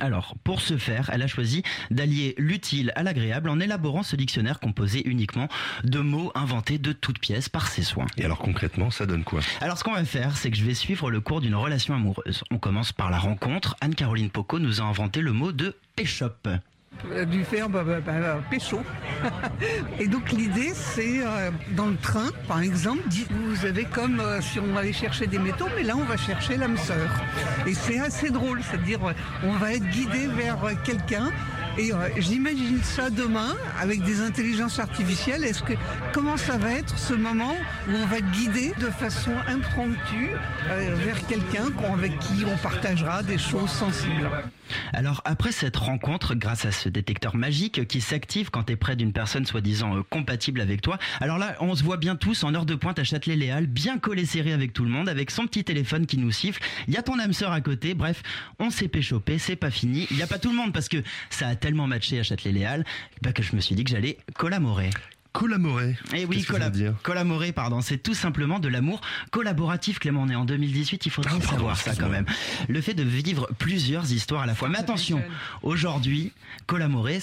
Alors, pour ce faire, elle a choisi d'allier l'utile à l'agréable en élaborant ce dictionnaire composé uniquement de mots inventés de toutes pièces par ses soins. Et alors, concrètement, ça donne quoi? Alors ce qu'on va faire, c'est que je vais suivre le cours d'une relation amoureuse. On commence par la rencontre. Anne-Caroline Poco nous a inventé le mot de péchop. Euh, du verbe euh, bah, euh, pécho. <laughs> Et donc l'idée, c'est dans le train, par exemple, vous avez comme si on allait chercher des métaux, mais là on va chercher l'âme sœur. Et c'est assez drôle, c'est-à-dire on va être guidé vers quelqu'un Et j'imagine ça demain avec des intelligences artificielles. Est-ce que comment ça va être ce moment où on va guider de façon impromptue vers quelqu'un avec qui on partagera des choses sensibles? Alors après cette rencontre, grâce à ce détecteur magique qui s'active quand tu es près d'une personne soi-disant euh, compatible avec toi, alors là on se voit bien tous en heure de pointe à Châtelet-Léal, bien collé serré avec tout le monde, avec son petit téléphone qui nous siffle, il y a ton âme sœur à côté, bref, on s'est péchopé, c'est pas fini, il n'y a pas tout le monde parce que ça a tellement matché à Châtelet-Léal bah, que je me suis dit que j'allais collaborer. Collaborer. Eh oui, collaborer, pardon. C'est tout simplement de l'amour collaboratif, Clément. On est en 2018, il Ah, faudrait savoir ça quand même. Le fait de vivre plusieurs histoires à la fois. Mais attention, aujourd'hui, collaborer,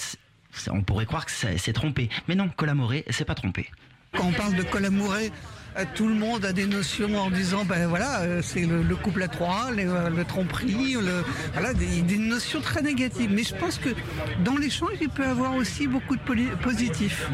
on pourrait croire que c'est trompé. Mais non, collaborer, c'est pas trompé. Quand on parle de collaborer, tout le monde a des notions en disant ben voilà euh, c'est le, le couple à trois, le, euh, le tromperie, le, voilà des, notions très négatives. Mais je pense que dans l'échange il peut y avoir aussi beaucoup de positifs.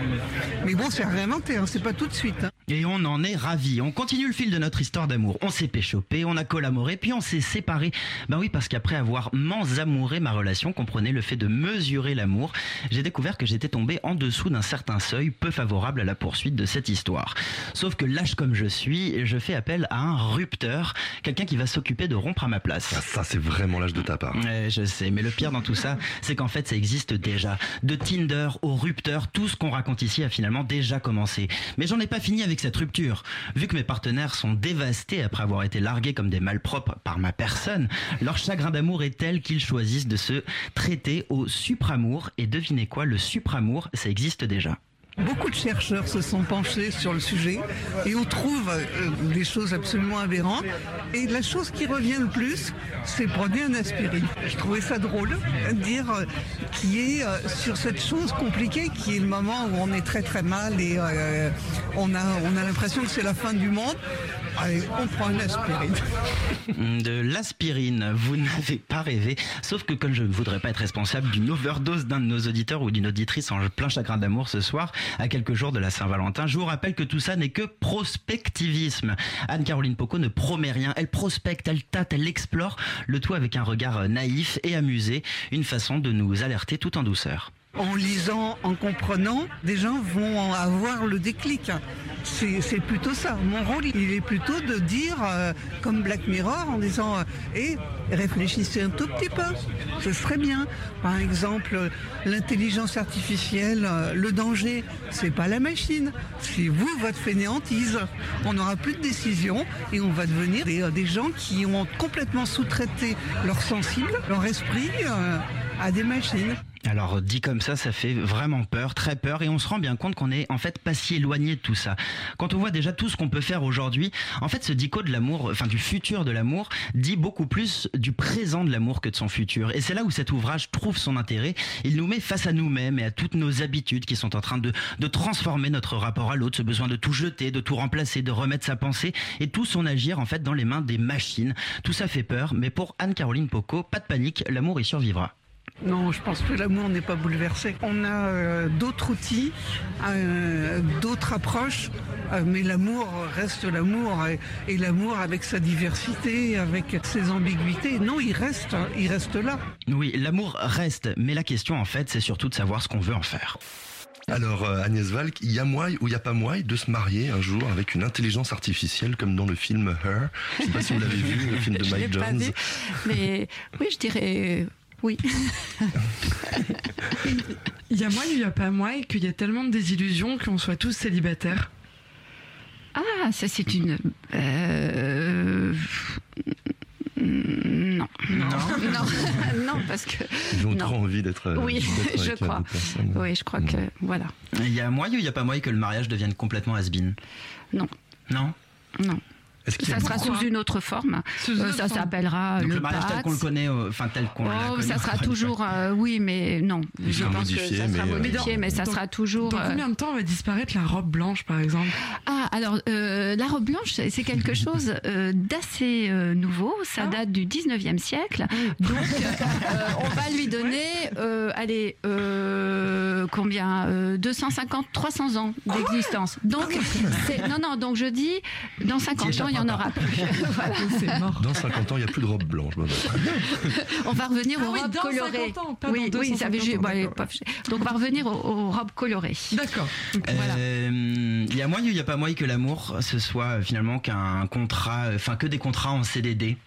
Mais bon c'est à réinventer, hein, c'est pas tout de suite. hein. Et on en est ravis. On continue le fil de notre histoire d'amour. On s'est péchopé, on a collaboré, puis on s'est séparé. Ben oui, parce qu'après avoir amouré ma relation, comprenez le fait de mesurer l'amour, j'ai découvert que j'étais tombé en dessous d'un certain seuil peu favorable à la poursuite de cette histoire. Sauf que lâche comme je suis, je fais appel à un rupteur, quelqu'un qui va s'occuper de rompre à ma place. Ah, ça, c'est vraiment l'âge de ta part. Ouais, je sais, mais le pire dans tout ça, c'est qu'en fait, ça existe déjà. De Tinder au rupteur, tout ce qu'on raconte ici a finalement déjà commencé. Mais j'en ai pas fini avec cette rupture. Vu que mes partenaires sont dévastés après avoir été largués comme des malpropres par ma personne, leur chagrin d'amour est tel qu'ils choisissent de se traiter au supramour. Et devinez quoi, le supramour, ça existe déjà. Beaucoup de chercheurs se sont penchés sur le sujet et on trouve euh, des choses absolument aberrantes. Et la chose qui revient le plus, c'est prenez un aspirine. Je trouvais ça drôle de dire euh, qui est euh, sur cette chose compliquée qui est le moment où on est très très mal et on a, on a l'impression que c'est la fin du monde. Allez, on prend une aspirine. <laughs> De l'aspirine, vous n'avez pas rêvé. Sauf que comme je ne voudrais pas être responsable d'une overdose d'un de nos auditeurs ou d'une auditrice en plein chagrin d'amour ce soir, à quelques jours de la Saint-Valentin, je vous rappelle que tout ça n'est que prospectivisme. Anne-Caroline Poco ne promet rien, elle prospecte, elle tâte, elle explore, le tout avec un regard naïf et amusé, une façon de nous alerter tout en douceur. En lisant, en comprenant, des gens vont avoir le déclic. C'est plutôt ça. Mon rôle, il est plutôt de dire, euh, comme Black Mirror, en disant, et réfléchissez un tout petit peu, ce serait bien. Par exemple, euh, l'intelligence artificielle, euh, le danger, c'est pas la machine, c'est vous, votre fainéantise. On n'aura plus de décision et on va devenir des, euh, gens qui ont complètement sous-traité leur sensible, leur esprit euh, à des machines. Alors dit comme ça, ça fait vraiment peur, très peur, et on se rend bien compte qu'on est en fait pas si éloigné de tout ça. Quand on voit déjà tout ce qu'on peut faire aujourd'hui, en fait ce dico de l'amour, enfin du futur de l'amour, dit beaucoup plus du présent de l'amour que de son futur. Et c'est là où cet ouvrage trouve son intérêt. Il nous met face à nous-mêmes et à toutes nos habitudes qui sont en train de, de transformer notre rapport à l'autre, ce besoin de tout jeter, de tout remplacer, de remettre sa pensée, et tout son agir en fait dans les mains des machines. Tout ça fait peur, mais pour Anne-Caroline Poco, pas de panique, l'amour y survivra. Non, je pense que l'amour n'est pas bouleversé. On a euh, d'autres outils, euh, d'autres approches, euh, mais l'amour reste l'amour. Et, et l'amour avec sa diversité, avec ses ambiguïtés, non, il reste, il reste là. Oui, l'amour reste, mais la question en fait, c'est surtout de savoir ce qu'on veut en faire. Alors Agnès Valk, il y a moyen ou il n'y a pas moyen de se marier un jour avec une intelligence artificielle comme dans le film Her? Je sais pas si vous l'avez vu, le film de Je l'ai Mike pas Jones. vu, mais oui, je dirais oui. <laughs> Il y a moi, il n'y a pas moi, et qu'il y a tellement de désillusions qu'on soit tous célibataires. Ah, ça c'est une. euh, Non. Non. <laughs> non, <laughs> non, parce que. Ils ont non. trop envie d'être. euh, Oui, d'être je crois. Oui, je crois que. Voilà. Il y a moyen ou il n'y a pas moyen que le mariage devienne complètement has-been? Non. Non? Non. Ça sera sous une autre forme. Euh, autre ça s'appellera Donc le le mariage tel qu'on le connaît, euh, enfin tel qu'on l'a Oh, connu, ça sera toujours, euh, oui, mais non. Je pense que ça sera mais, euh, modifié, mais ça Dans- sera toujours. Dans euh, combien de temps va disparaître la robe blanche, par exemple? Ah, alors euh, la robe blanche, c'est quelque <laughs> chose euh, d'assez euh, nouveau. Ça Ah. date du 19e siècle. Donc, <laughs> euh, on va lui donner, euh, allez, euh, combien euh, 250, 300 ans d'existence. Donc, c'est- non, non, donc je dis, dans 50 ans, il n'y en aura plus. <laughs> Voilà. Dans 50 ans, il n'y a plus de robe blanche. On va revenir Ah aux oui, robes dans colorées. 50 ans, pas oui, dans oui, ça avait 250 ju- ans, bah, d'accord. pas- Donc on va revenir aux, aux robes colorées. D'accord. Euh, Il y a moyen, il n'y a pas moyen que l'amour ce soit finalement qu'un contrat, enfin que des contrats en CDD.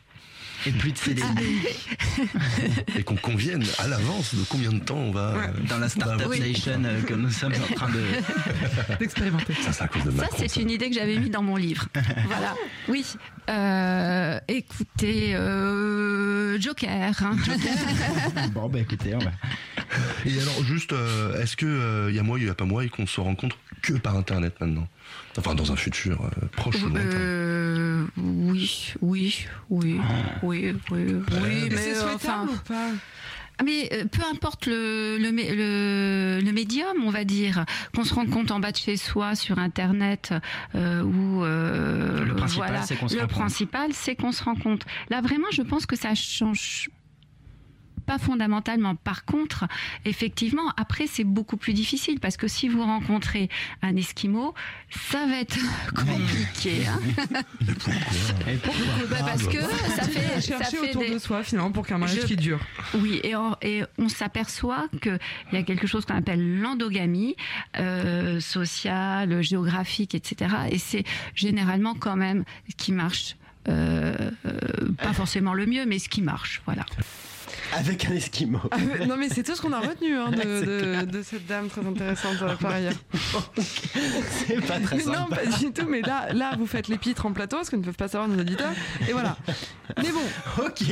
Et plus de CDD. <laughs> Et qu'on convienne à l'avance de combien de temps on va. Dans la Startup Nation euh, que nous sommes en train de. <laughs> D'expérimenter. Ça, de c'est une idée que j'avais mise dans mon livre. <laughs> voilà. Oui. Euh, écoutez, euh, Joker. hein. <laughs> bon, bah écoutez, on va. Et alors, juste, euh, est-ce qu'il y a moyen, il n'y a pas moyen qu'on se rencontre que par Internet maintenant? Enfin, dans un futur euh, proche ou lointain. Euh, oui, oui, oui, oui, oui, oui, Mais mais c'est euh, souhaitable enfin. ou pas? Mais euh, peu importe le, le, le, le médium, on va dire, qu'on se rende compte en bas de chez soi sur Internet euh, ou euh, Le principal, voilà. c'est qu'on se Le rencontre. principal, c'est qu'on se rend compte. Là, vraiment, je pense que ça change pas fondamentalement. Par contre, effectivement, après, c'est beaucoup plus difficile parce que si vous rencontrez un Esquimau, ça va être <laughs> compliqué. hein. <laughs> Et pourquoi? Bah, parce que ça fait, ça chercher fait autour des- de soi finalement pour qu'un mariage Je- qui dure. oui, et on, et on s'aperçoit qu'il y a quelque chose qu'on appelle l'endogamie euh, sociale, géographique, etc. Et c'est généralement quand même ce qui marche. euh, euh, pas forcément le mieux, mais ce qui marche, voilà. Avec un Esquimau. Ah, non mais c'est tout ce qu'on a retenu hein, de, <laughs> cette dame très intéressante euh, par ailleurs. <laughs> C'est pas très Mais non, sympa. pas du tout. Mais là, là, vous faites l'épître en plateau, ce que ne peuvent pas savoir nos auditeurs. Et voilà. Mais bon. <laughs> Ok.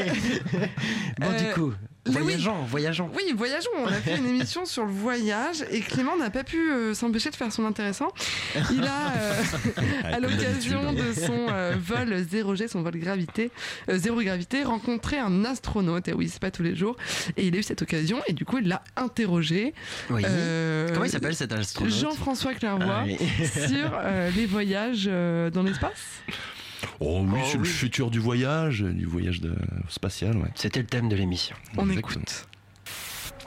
Bon, Euh, du coup, mais oui. voyageons, voyageons. Oui, voyageons. On a fait une émission sur le voyage et Clément n'a pas pu euh, s'empêcher de faire son intéressant. Il a, euh, <laughs> à l'occasion de son euh, vol 0G, son vol gravité, zéro gravité, rencontré un astronaute. Et oui, c'est pas tous les jours. Et il a eu cette occasion et du coup, il l'a interrogé. Oui. Comment il s'appelle cet astronaute? Jean-François Clairvoy Ah oui. <laughs> sur les voyages dans l'espace? Oh oui, Oh c'est le futur du voyage, du voyage de... spatial, ouais. C'était le thème de l'émission. On Exactement. écoute.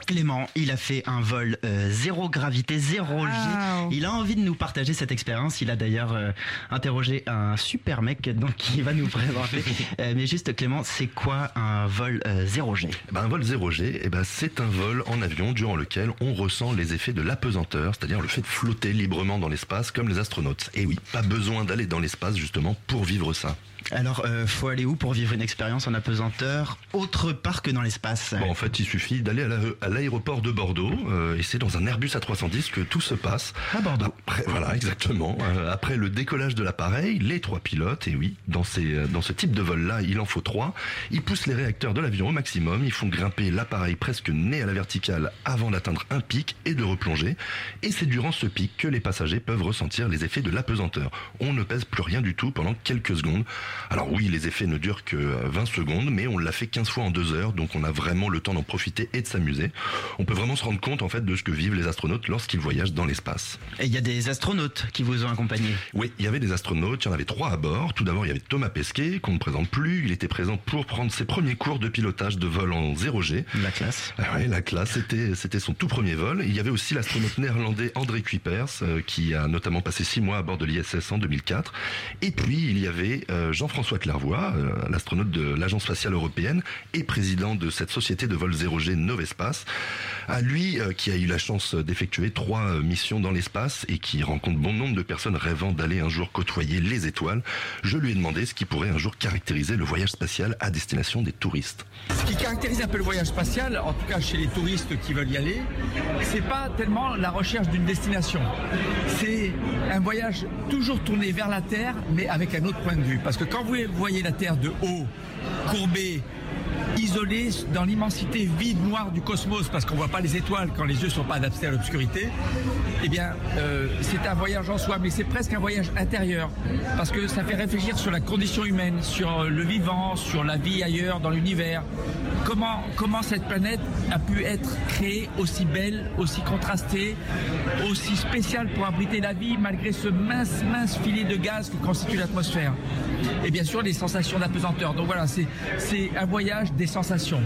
Clément, il a fait un vol euh, zéro gravité, zéro G. Wow. Il a envie de nous partager cette expérience. Il a d'ailleurs euh, interrogé un super mec donc qui va nous présenter. <laughs> Euh, mais juste Clément, c'est quoi un vol euh, zéro G Eh ben, un vol 0G, eh ben, c'est un vol en avion durant lequel on ressent les effets de l'apesanteur, c'est-à-dire le fait de flotter librement dans l'espace comme les astronautes. Et oui, pas besoin d'aller dans l'espace justement pour vivre ça. Alors, euh, faut aller où pour vivre une expérience en apesanteur autre part que dans l'espace? Bon, en fait, il suffit d'aller à la- à l'aéroport de Bordeaux euh, et c'est dans un Airbus A310 que tout se passe. À Bordeaux. Après, voilà, exactement. Euh, après le décollage de l'appareil, les trois pilotes, et oui, dans, ces, euh, dans ce type de vol-là, il en faut trois. Ils poussent les réacteurs de l'avion au maximum, ils font grimper l'appareil presque nez à la verticale avant d'atteindre un pic et de replonger. Et c'est durant ce pic que les passagers peuvent ressentir les effets de l'apesanteur. On ne pèse plus rien du tout pendant quelques secondes. Alors oui, les effets ne durent que euh, 20 secondes, mais on l'a fait 15 fois en deux heures, donc on a vraiment le temps d'en profiter et de s'amuser. On peut vraiment se rendre compte en fait de ce que vivent les astronautes lorsqu'ils voyagent dans l'espace. Et il y a des astronautes qui vous ont accompagné? Oui, il y avait des astronautes, il y en avait trois à bord. Tout d'abord, il y avait Thomas Pesquet, qu'on ne présente plus. Il était présent pour prendre ses premiers cours de pilotage de vol en 0G. La classe. Ah ouais, la classe, c'était, c'était son tout premier vol. Il y avait aussi l'astronaute néerlandais André Kuipers, euh, qui a notamment passé six mois à bord de l'ISS en 2004. Et puis, il y avait euh, Jean-François Clairvoy, euh, l'astronaute de l'Agence spatiale européenne et président de cette société de vol 0G Novespace. À lui, euh, qui a eu la chance d'effectuer trois euh, missions dans l'espace et qui rencontre bon nombre de personnes rêvant d'aller un jour côtoyer les étoiles, je lui ai demandé ce qui pourrait un jour caractériser le voyage spatial à destination des touristes. Ce qui caractérise un peu le voyage spatial, en tout cas chez les touristes qui veulent y aller, c'est pas tellement la recherche d'une destination. C'est un voyage toujours tourné vers la Terre, mais avec un autre point de vue. Parce que quand vous voyez la Terre de haut, courbée, isolée dans l'immensité vide, noire du cosmos, parce qu'on voit pas les étoiles quand les yeux sont pas adaptés à l'obscurité, eh bien, euh, c'est un voyage en soi, mais c'est presque un voyage intérieur, parce que ça fait réfléchir sur la condition humaine, sur le vivant, sur la vie ailleurs dans l'univers. Comment, comment cette planète a pu être créée aussi belle, aussi contrastée, aussi spéciale pour abriter la vie malgré ce mince, mince filet de gaz que constitue l'atmosphère? Et bien sûr, les sensations d'apesanteur. Donc voilà, c'est un voyage des sensations.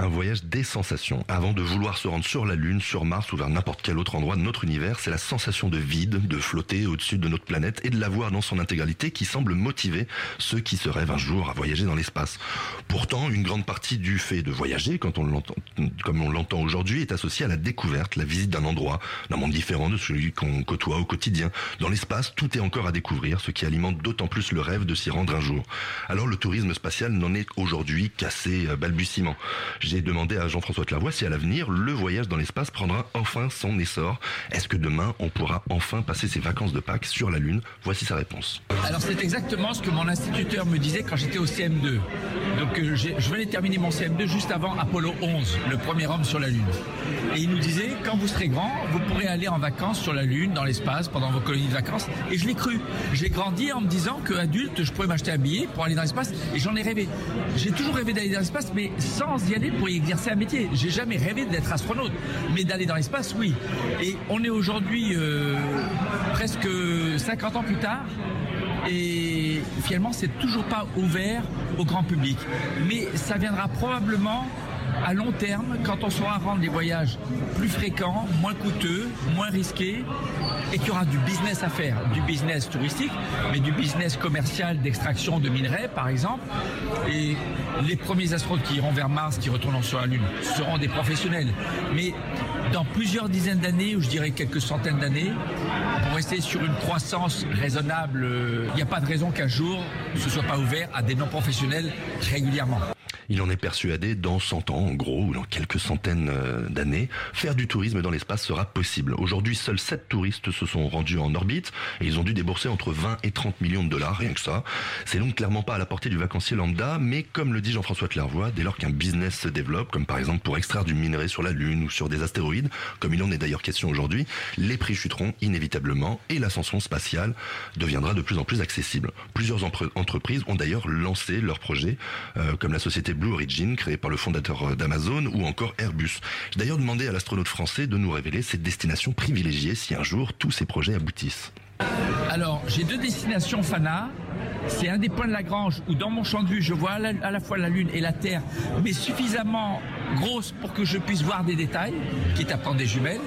Un voyage des sensations. Avant de vouloir se rendre sur la Lune, sur Mars ou vers n'importe quel autre endroit de notre univers, c'est la sensation de vide, de flotter au-dessus de notre planète et de la voir dans son intégralité qui semble motiver ceux qui se rêvent un jour à voyager dans l'espace. Pourtant, une grande partie du fait de voyager, quand on comme on l'entend aujourd'hui, est associée à la découverte, la visite d'un endroit, d'un monde différent de celui qu'on côtoie au quotidien. Dans l'espace, tout est encore à découvrir, ce qui alimente d'autant plus le rêve de s'y rendre un jour. Alors le tourisme spatial n'en est aujourd'hui qu'à ses balbutiements. J'ai demandé à Jean-François Clairvoy si à l'avenir, le voyage dans l'espace prendra enfin son essor. Est-ce que demain, on pourra enfin passer ses vacances de Pâques sur la Lune? Voici sa réponse. Alors c'est exactement ce que mon instituteur me disait quand j'étais au CM2. Donc euh, je venais terminer mon CM2 juste avant Apollo 11, le premier homme sur la Lune. Et il nous disait, quand vous serez grand, vous pourrez aller en vacances sur la Lune, dans l'espace, pendant vos colonies de vacances. Et je l'ai cru. J'ai grandi en me disant qu'adulte, je pourrais m'acheter un billet pour aller dans l'espace. Et j'en ai rêvé. J'ai toujours rêvé d'aller dans l'espace, mais sans y aller pour y exercer un métier. J'ai jamais rêvé d'être astronaute. Mais d'aller dans l'espace, oui. Et on est aujourd'hui euh, presque 50 ans plus tard. Et finalement, c'est toujours pas ouvert au grand public. Mais ça viendra probablement à long terme, quand on saura rendre les voyages plus fréquents, moins coûteux, moins risqués, et qu'il y aura du business à faire, du business touristique, mais du business commercial d'extraction de minerais, par exemple. Et les premiers astronautes qui iront vers Mars, qui retourneront sur la Lune, seront des professionnels. Mais dans plusieurs dizaines d'années, ou je dirais quelques centaines d'années, pour rester sur une croissance raisonnable, euh, il n'y a pas de raison qu'un jour ce soit pas ouvert à des non-professionnels régulièrement. Il en est persuadé, dans 100 ans, en gros, ou dans quelques centaines euh, d'années, faire du tourisme dans l'espace sera possible. Aujourd'hui, seuls 7 touristes se sont rendus en orbite et ils ont dû débourser entre 20 et 30 millions de dollars, rien que ça. C'est donc clairement pas à la portée du vacancier lambda, mais comme le dit Jean-François Clairvoy, dès lors qu'un business se développe, comme par exemple pour extraire du minerai sur la Lune ou sur des astéroïdes, comme il en est d'ailleurs question aujourd'hui, les prix chuteront inévitablement et l'ascension spatiale deviendra de plus en plus accessible. Plusieurs entreprises ont d'ailleurs lancé leurs projets, euh, comme la société Blue Origin, créée par le fondateur euh, d'Amazon, ou encore Airbus. J'ai d'ailleurs demandé à l'astronaute français de nous révéler ses destinations privilégiées si un jour tous ces projets aboutissent. Alors, j'ai deux destinations Fana. C'est un des points de Lagrange où, dans mon champ de vue, je vois à la, la fois la Lune et la Terre, mais suffisamment grosses pour que je puisse voir des détails, quitte à prendre des jumelles.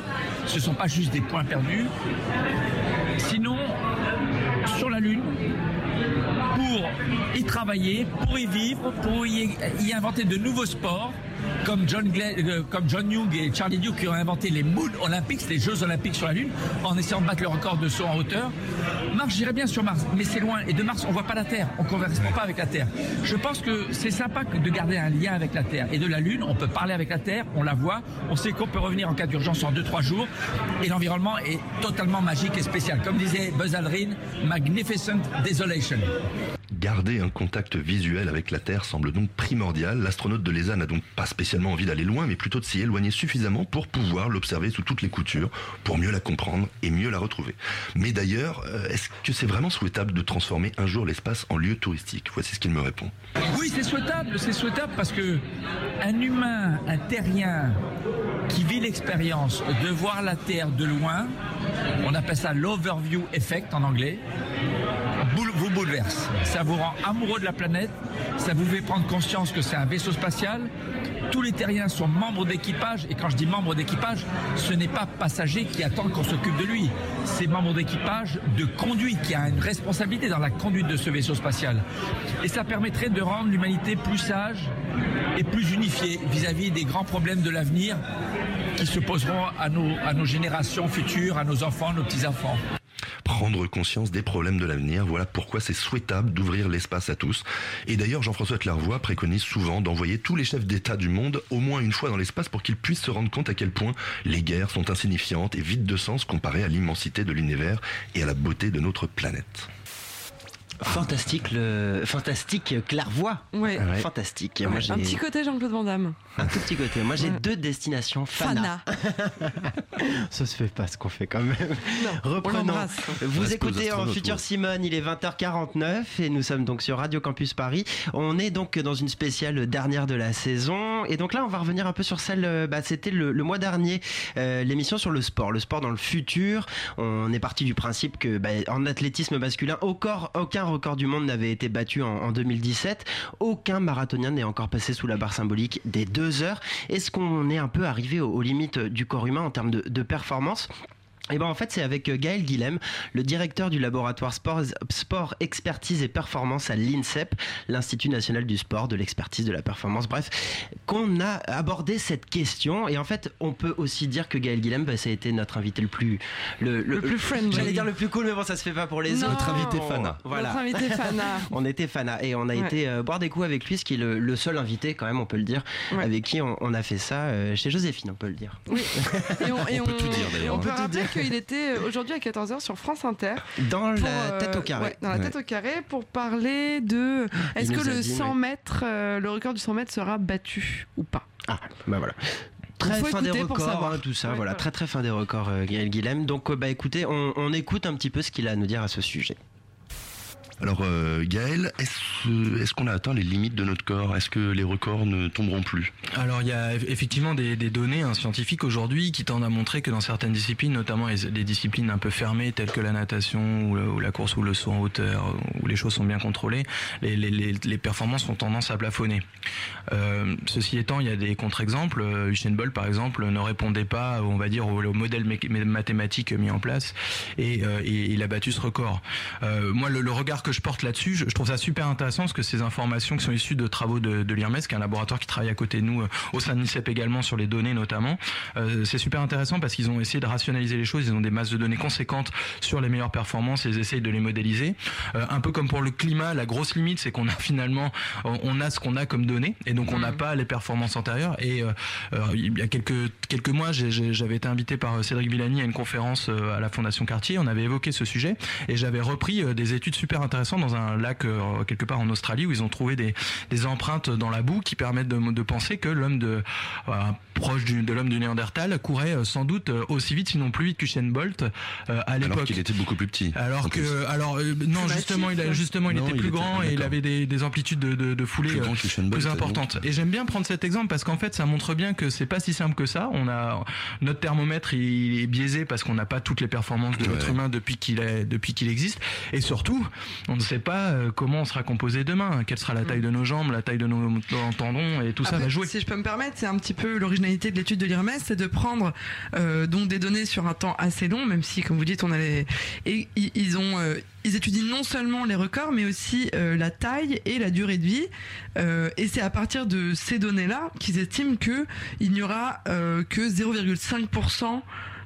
Ce ne sont pas juste des points perdus. Sinon, sur la Lune, travailler, pour y vivre, pour y, inventer de nouveaux sports, comme John, Glenn- euh, comme John Young et Charlie Duke qui ont inventé les Moon Olympics, les Jeux Olympiques sur la Lune, en essayant de battre le record de saut en hauteur. Mars, j'irais bien sur Mars, mais c'est loin. Et de Mars, on voit pas la Terre. On ne correspond pas avec la Terre. Je pense que c'est sympa de garder un lien avec la Terre. Et de la Lune, on peut parler avec la Terre, on la voit, on sait qu'on peut revenir en cas d'urgence en 2-3 jours. Et l'environnement est totalement magique et spécial. Comme disait Buzz Aldrin, Magnificent Desolation. Garder un contact visuel avec la Terre semble donc primordial. L'astronaute de l'ESA n'a donc pas spécialement envie d'aller loin, mais plutôt de s'y éloigner suffisamment pour pouvoir l'observer sous toutes les coutures, pour mieux la comprendre et mieux la retrouver. Mais d'ailleurs, euh, est-ce que c'est vraiment souhaitable de transformer un jour l'espace en lieu touristique? Voici ce qu'il me répond. Oui, c'est souhaitable, c'est souhaitable parce que un humain, un terrien qui vit l'expérience de voir la Terre de loin, on appelle ça l'overview effect en anglais, vous bouleverse. Ça vous rend amoureux de la planète, ça vous fait prendre conscience que c'est un vaisseau spatial. Tous les terriens sont membres d'équipage, et quand je dis membres d'équipage, ce n'est pas passager qui attend qu'on s'occupe de lui. C'est membre d'équipage de conduite qui a une responsabilité dans la conduite de ce vaisseau spatial. Et ça permettrait de rendre l'humanité plus sage et plus unifiée vis-à-vis des grands problèmes de l'avenir qui se poseront à nos, à nos générations futures, à nos enfants, nos petits-enfants. Prendre conscience des problèmes de l'avenir, voilà pourquoi c'est souhaitable d'ouvrir l'espace à tous. Et d'ailleurs, Jean-François Clairvoy préconise souvent d'envoyer tous les chefs d'État du monde au moins une fois dans l'espace pour qu'ils puissent se rendre compte à quel point les guerres sont insignifiantes et vides de sens comparées à l'immensité de l'univers et à la beauté de notre planète. Fantastique, le... fantastique Clairvoy. Ouais. Fantastique. Ouais, Moi, un petit côté Jean-Claude Van Damme. Un tout petit côté. Moi, j'ai Ouais. deux destinations Fana. Fana. <laughs> Ça se fait pas ce qu'on fait quand même. on Reprenons. Vous Reste écoutez en Futur ouais. Simone, il est 20h49 et nous sommes donc sur Radio Campus Paris. On est donc dans une spéciale dernière de la saison et donc là on va revenir un peu sur celle, euh, bah, c'était le, le mois dernier, euh, l'émission sur le sport, le sport dans le futur. On est parti du principe que bah, en athlétisme masculin, aucun, aucun record du monde n'avait été battu en, en 2017. Aucun marathonien n'est encore passé sous la barre symbolique des deux heures. Est-ce qu'on est un peu arrivé aux, limites du corps humain en termes de performance? Et ben en fait c'est avec euh, Gaël Guilhem, le directeur du laboratoire sport, sport expertise et performance à l'INSEP, l'Institut national du sport, de l'expertise de la performance, bref, qu'on a abordé cette question. Et en fait on peut aussi dire que Gaël Guilhem, bah, ça a été notre invité le plus le, Le plus friendly. J'allais dire le plus cool, mais bon ça se fait pas pour les Non. autres. Notre invité Fana. Voilà. Notre invité Fana. <laughs> on était Fana et on a Ouais. été euh, boire des coups avec lui, ce qui est le, le seul invité quand même, on peut le dire, Ouais. avec qui on, on a fait ça euh, chez Joséphine, on peut le dire. <laughs> Et on, et On peut tout dire, d'ailleurs. On peut tout dire. Qu'il était euh, aujourd'hui à 14h sur France Inter. Dans pour, la euh, tête au carré. ouais, dans la Ouais. tête au carré pour parler de. Est-ce que le dit, 100 ouais. mètres, euh, le record du 100 mètres sera battu ou pas? Ah, bah voilà. Très fin des records, hein, tout ça, Ouais, voilà, très très fin des records, euh, Gaël Guilhem. Donc, euh, bah écoutez, on, on écoute un petit peu ce qu'il a à nous dire à ce sujet. Alors euh, Gaël, est-ce est-ce qu'on a atteint les limites de notre corps? Est-ce que les records ne tomberont plus? Alors il y a eff- effectivement des, données hein, scientifiques aujourd'hui qui tendent à montrer que dans certaines disciplines, notamment les, disciplines un peu fermées telles que la natation ou, la course ou le saut en hauteur, où les choses sont bien contrôlées, les, performances ont tendance à plafonner. Euh, ceci étant, il y a des contre-exemples. Euh, Usain Bolt par exemple ne répondait pas, on va dire, au, modèle mathématique mis en place et, euh, il a battu ce record. Euh, moi, le regard que je porte là-dessus, je, je trouve ça super intéressant parce que ces informations qui sont issues de travaux de, de l'IRMES, qui est un laboratoire qui travaille à côté de nous, euh, au sein de l'INSEP également, sur les données notamment, euh, c'est super intéressant parce qu'ils ont essayé de rationaliser les choses, ils ont des masses de données conséquentes sur les meilleures performances. Et ils essayent de les modéliser. Euh, un peu comme pour le climat, la grosse limite, c'est qu'on a <laughs> finalement, on a ce qu'on a comme données et donc on n'a pas les performances antérieures. Et euh, il y a quelques, quelques mois, j'avais été invité par Cédric Villani à une conférence à la Fondation Cartier, on avait évoqué ce sujet et j'avais repris des études super intéressantes dans un lac euh, quelque part en Australie où ils ont trouvé des, des empreintes dans la boue qui permettent de, de penser que l'homme de euh, proche du- de l'homme du Néandertal courait euh, sans doute euh, aussi vite, sinon plus vite qu'Usain Bolt euh, à Alors l'époque. qu'il était beaucoup plus petit. Alors que, alors euh, non, justement, il a, justement, il non, était il plus était- grand et il avait des, des amplitudes de, de, de foulée Plus euh, Bolt, plus importantes. Et j'aime bien prendre cet exemple parce qu'en fait, ça montre bien que c'est pas si simple que ça. On a notre thermomètre, il est biaisé parce qu'on n'a pas toutes les performances de l'être Ouais. humain depuis qu'il est, depuis qu'il existe. Et surtout, on ne sait pas euh, comment on sera composé demain. Quelle sera la taille de nos jambes, la taille de nos, tendons et tout ça Après, va jouer. Si je peux me permettre, c'est un petit peu l'originalité de l'étude de l'IRMES, c'est de prendre euh, donc des données sur un temps assez long, même si, comme vous dites, on a les... et ils ont euh, ils étudient non seulement les records, mais aussi euh, la taille et la durée de vie. Euh, et c'est à partir de ces données-là qu'ils estiment que il n'y aura euh, que 0,5%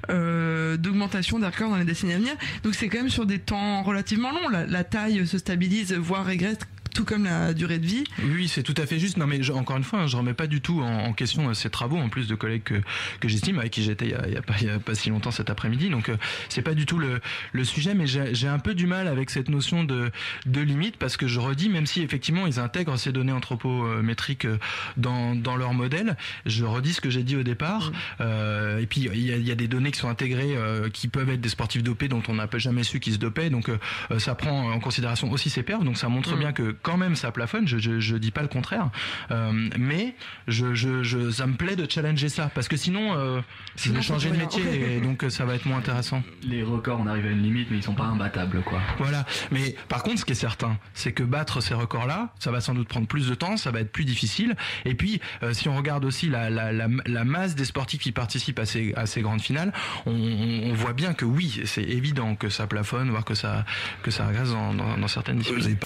euh, d'augmentation des records dans les décennies à venir. Donc c'est quand même sur des temps relativement longs. La, la taille se stabilise, voire régresse, tout comme la durée de vie. Oui, c'est tout à fait juste. Non, mais je- encore une fois, hein, je remets pas du tout en, en question euh, ces travaux, en plus de collègues que, que j'estime, avec qui j'étais il il il y a pas si longtemps cet après-midi. Donc, euh, c'est pas du tout le, le sujet, mais j'ai un peu du mal avec cette notion de, de limite parce que je redis, même si effectivement ils intègrent ces données anthropométriques euh, dans, dans leur modèle, je redis ce que j'ai dit au départ. Euh, et puis, il y, y a des données qui sont intégrées euh, qui peuvent être des sportifs dopés dont on n'a pas jamais su qu'ils se dopaient. Donc, euh, ça prend en considération aussi ces perfs. Donc, ça montre Mm. bien que quand même ça plafonne. Je, je, je dis pas le contraire. Euh, mais je, je, je, ça me plaît de challenger ça parce que sinon, euh, je vais changer de métier rien. et donc euh, ça va être moins intéressant. Les records, on arrive à une limite, mais ils sont pas imbattables, quoi. Voilà. Mais par contre, ce qui est certain, c'est que battre ces records-là, ça va sans doute prendre plus de temps, ça va être plus difficile. Et puis, euh, si on regarde aussi la, la, la, la masse des sportifs qui participent à ces, à ces grandes finales, on, on- on voit bien que oui, c'est évident que ça plafonne, voire que ça, que ça régresse dans, dans, dans certaines disciplines.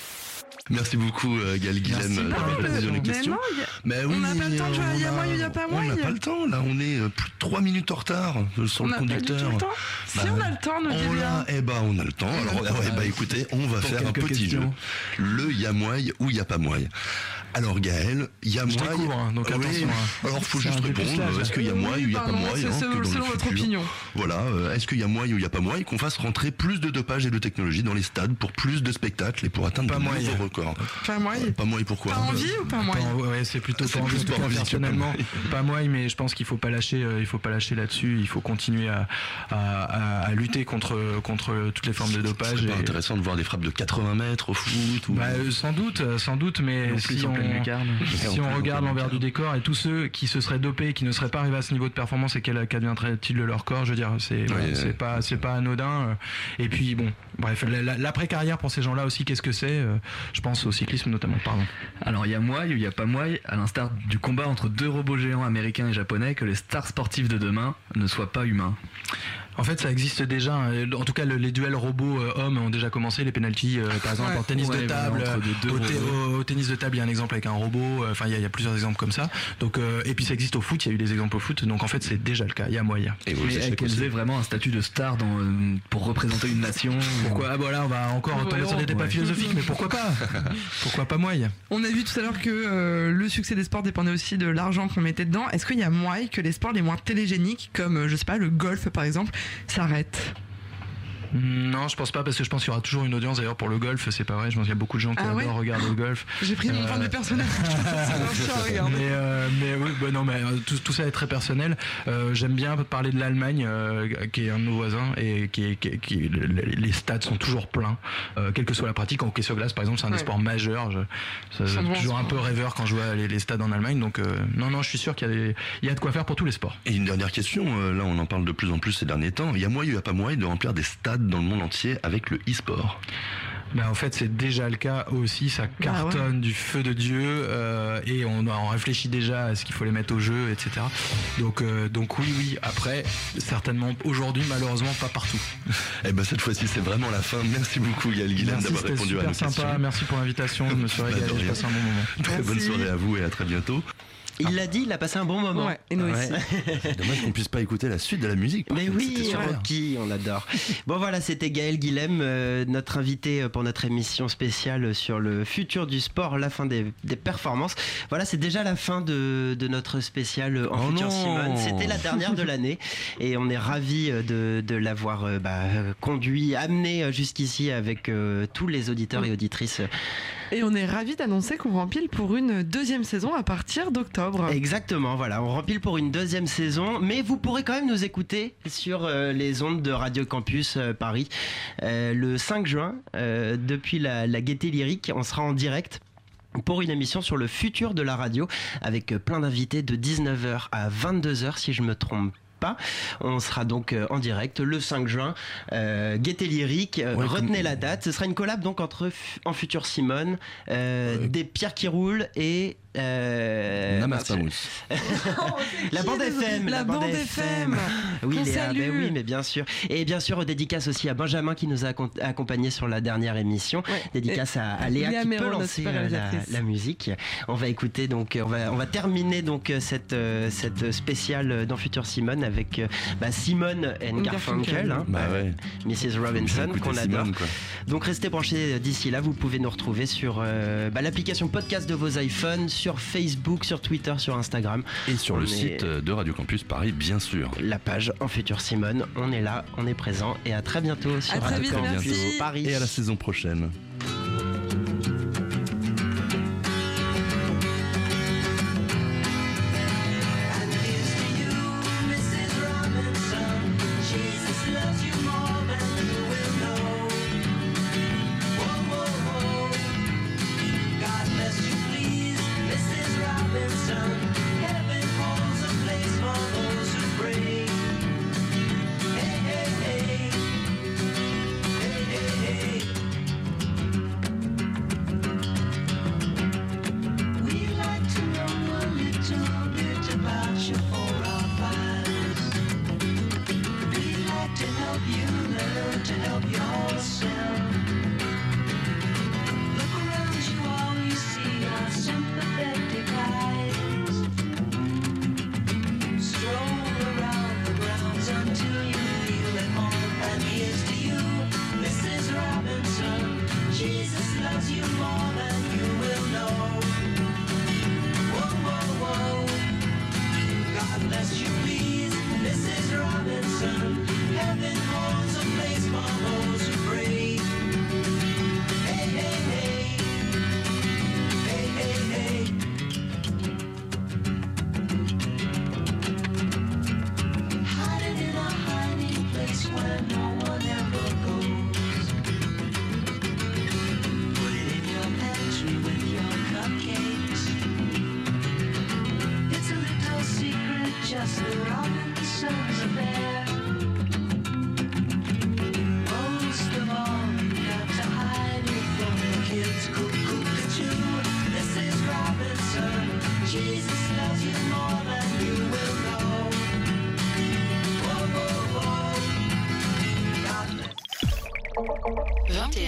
Merci beaucoup euh, Gaël Guilhem Merci. d'avoir Non, répondu à nos mais questions. non, y a- Mais on oui, n'a pas le temps on y a a- moyen, y a pas On n'a moyen. pas le temps là, on est euh, plus de 3 minutes en retard euh, sur On le n'a pas du tout conducteur. le temps. Si on a le temps, nous on l'a, eh ben on a le temps. Alors eh ben, écoutez, on va Pour faire un petit questions. jeu. Le Yamoy ou Y'a Alors Gaël, Yamoy. Je découvre, hein, donc Ah oui, attention, hein. Alors faut juste répondre. Est-ce qu'il y a moy Oui, ou il y a pas c'est hein, selon- votre futur. opinion. Voilà. euh, Est-ce qu'il y a moy ou il y a pas moy qu'on fasse rentrer plus de dopage et de technologie dans les stades pour plus de spectacles et pour atteindre Pas de nouveaux records? Pas moi. Pas moi et pourquoi? Pas envie ou pas moi ouais, c'est plutôt C'est pas envie, personnellement. moi. <laughs> Pas moi, mais je pense qu'il faut pas lâcher, euh, il faut pas lâcher là-dessus. Il faut continuer à, à- à- à lutter contre contre toutes les formes de dopage. C'est intéressant de voir des frappes de 80 mètres au foot. Bah, euh, sans doute, sans doute, mais si en on, <laughs> si on regarde l'envers du décor et tous ceux qui se seraient dopés, qui ne seraient pas arrivés à ce niveau de performance et qu'adviendrait-il de leur corps, je veux dire, c'est pas c'est pas anodin. euh. Et puis bon, bref, la- la- l'après carrière pour ces gens-là aussi, qu'est-ce que c'est euh, Je pense au cyclisme notamment. Pardon. Alors il y a moi ou il y a pas moi, à l'instar du combat entre deux robots géants américains et japonais, que les stars sportives de demain ne soient pas humains. En fait, ça existe déjà. hein. En tout cas, le- les duels robots-hommes ont déjà commencé. Les penalties, euh, par exemple, Ouais. en tennis Ouais, de table. deux au, té- robots. au- au tennis de table, il y a un exemple avec un robot. euh, Enfin, il y, a- il y a plusieurs exemples comme ça. Donc, euh, et puis ça existe au foot. Il y a eu des exemples au foot. Donc, en fait, c'est déjà le cas. Il y a moyen. Et aux Mais qu'elles aient vraiment un statut de star dans, euh, pour représenter une nation. Pourquoi? Ah, voilà, on va encore tomber sur des débats Ouais. philosophiques, mais pourquoi pas? <laughs> Pourquoi pas moi On a vu tout à l'heure que euh, le succès des sports dépendait aussi de l'argent qu'on mettait dedans. Est-ce qu'il y a moyen que les sports les moins télégéniques, comme euh, je sais pas le golf par exemple, s'arrêtent Non, je pense pas parce que je pense qu'il y aura toujours une audience. D'ailleurs, pour le golf, c'est pas vrai. Je pense qu'il y a beaucoup de gens qui Ah ouais adorent regarder le golf. <gasps> J'ai pris mon Euh, point de <laughs> regarder. mais, euh, mais oui, bah non, mais euh, tout, tout ça est très personnel. Euh, J'aime bien parler de l'Allemagne, euh, qui est un de nos voisins, et qui, les stades sont toujours pleins, euh, quelle que soit la pratique. En hockey sur glace, par exemple, c'est un des sports majeurs. Je, ça- toujours un sport. peu rêveur quand je vois les, les stades en Allemagne. Donc, euh, non, non, je suis sûr qu'il y, a des- il y a de quoi faire pour tous les sports. Et une dernière question, euh, là on en parle de plus en plus ces derniers temps. Il y a moyen, il n'y a pas moyen de remplir des stades dans le monde entier avec le e-sport. Ben, en fait, c'est déjà le cas aussi. Ça cartonne du feu de Dieu euh, et on, on réfléchit déjà à ce qu'il faut les mettre au jeu, etc. Donc, euh, donc oui, oui. Après, certainement aujourd'hui, malheureusement, pas partout. <laughs> Eh ben cette fois-ci c'est vraiment la fin. Merci beaucoup Yael Guilhem Merci, d'avoir répondu à nos sympa. questions. Merci pour l'invitation. Je me suis <laughs> Bah, régalé. J'ai passé un bon moment. Très bonne soirée à vous et à très bientôt. Il l'a dit, il a passé un bon moment. Ouais, et nous aussi. <laughs> Dommage qu'on puisse pas écouter la suite de la musique. Mais oui. Rocky, on adore. Bon voilà, c'était Gaël Guilhem, euh, notre invité euh, pour notre émission spéciale sur le futur du sport, la fin des, des performances. Voilà, c'est déjà la fin de, de notre spécial en Oh futur. Simone. C'était la dernière de l'année et on est ravis euh, de, de l'avoir euh, bah, euh, conduit, amené euh, jusqu'ici avec euh, tous les auditeurs et auditrices. Et on est ravis d'annoncer qu'on rempile pour une deuxième saison à partir d'octobre. Exactement, voilà, on rempile pour une deuxième saison, mais vous pourrez quand même nous écouter sur euh, les ondes de Radio Campus euh, Paris Euh, le 5 juin, depuis la, la Gaieté Lyrique, on sera en direct pour une émission sur le futur de la radio avec plein d'invités de 19h à 22h si je me trompe pas. On sera donc euh, en direct le 5 juin. Euh, Gaieté Lyrique, euh, Ouais, retenez comme- la date. Ce sera une collab donc entre En Futur Simone, euh, des Pierres qui roulent et euh, <laughs> la bande FM, La bande FM. Oui, ben oui, mais bien sûr. Et bien sûr, dédicace aussi à Benjamin qui nous a accom- accompagnés sur la dernière émission. Dédicace à, à Léa, Léa qui Méron, peut lancer euh, la, la musique. On va écouter donc, euh, on va, on va terminer donc cette cette spéciale dans Futur Simone avec bah, Simone and Garfunkel. Garfunkel, hein, Bah ouais. Mrs Robinson qu'on adore. Donc restez branchés d'ici là, vous pouvez nous retrouver sur euh, bah, l'application podcast de vos iPhones, sur Facebook, sur Twitter, sur Instagram. Et sur On le est- site de Radio Campus Paris, bien sûr. la page en futur Simone. On est là, on est présent et à très bientôt sur À très Radio Campus merci. Paris. Et à la saison prochaine.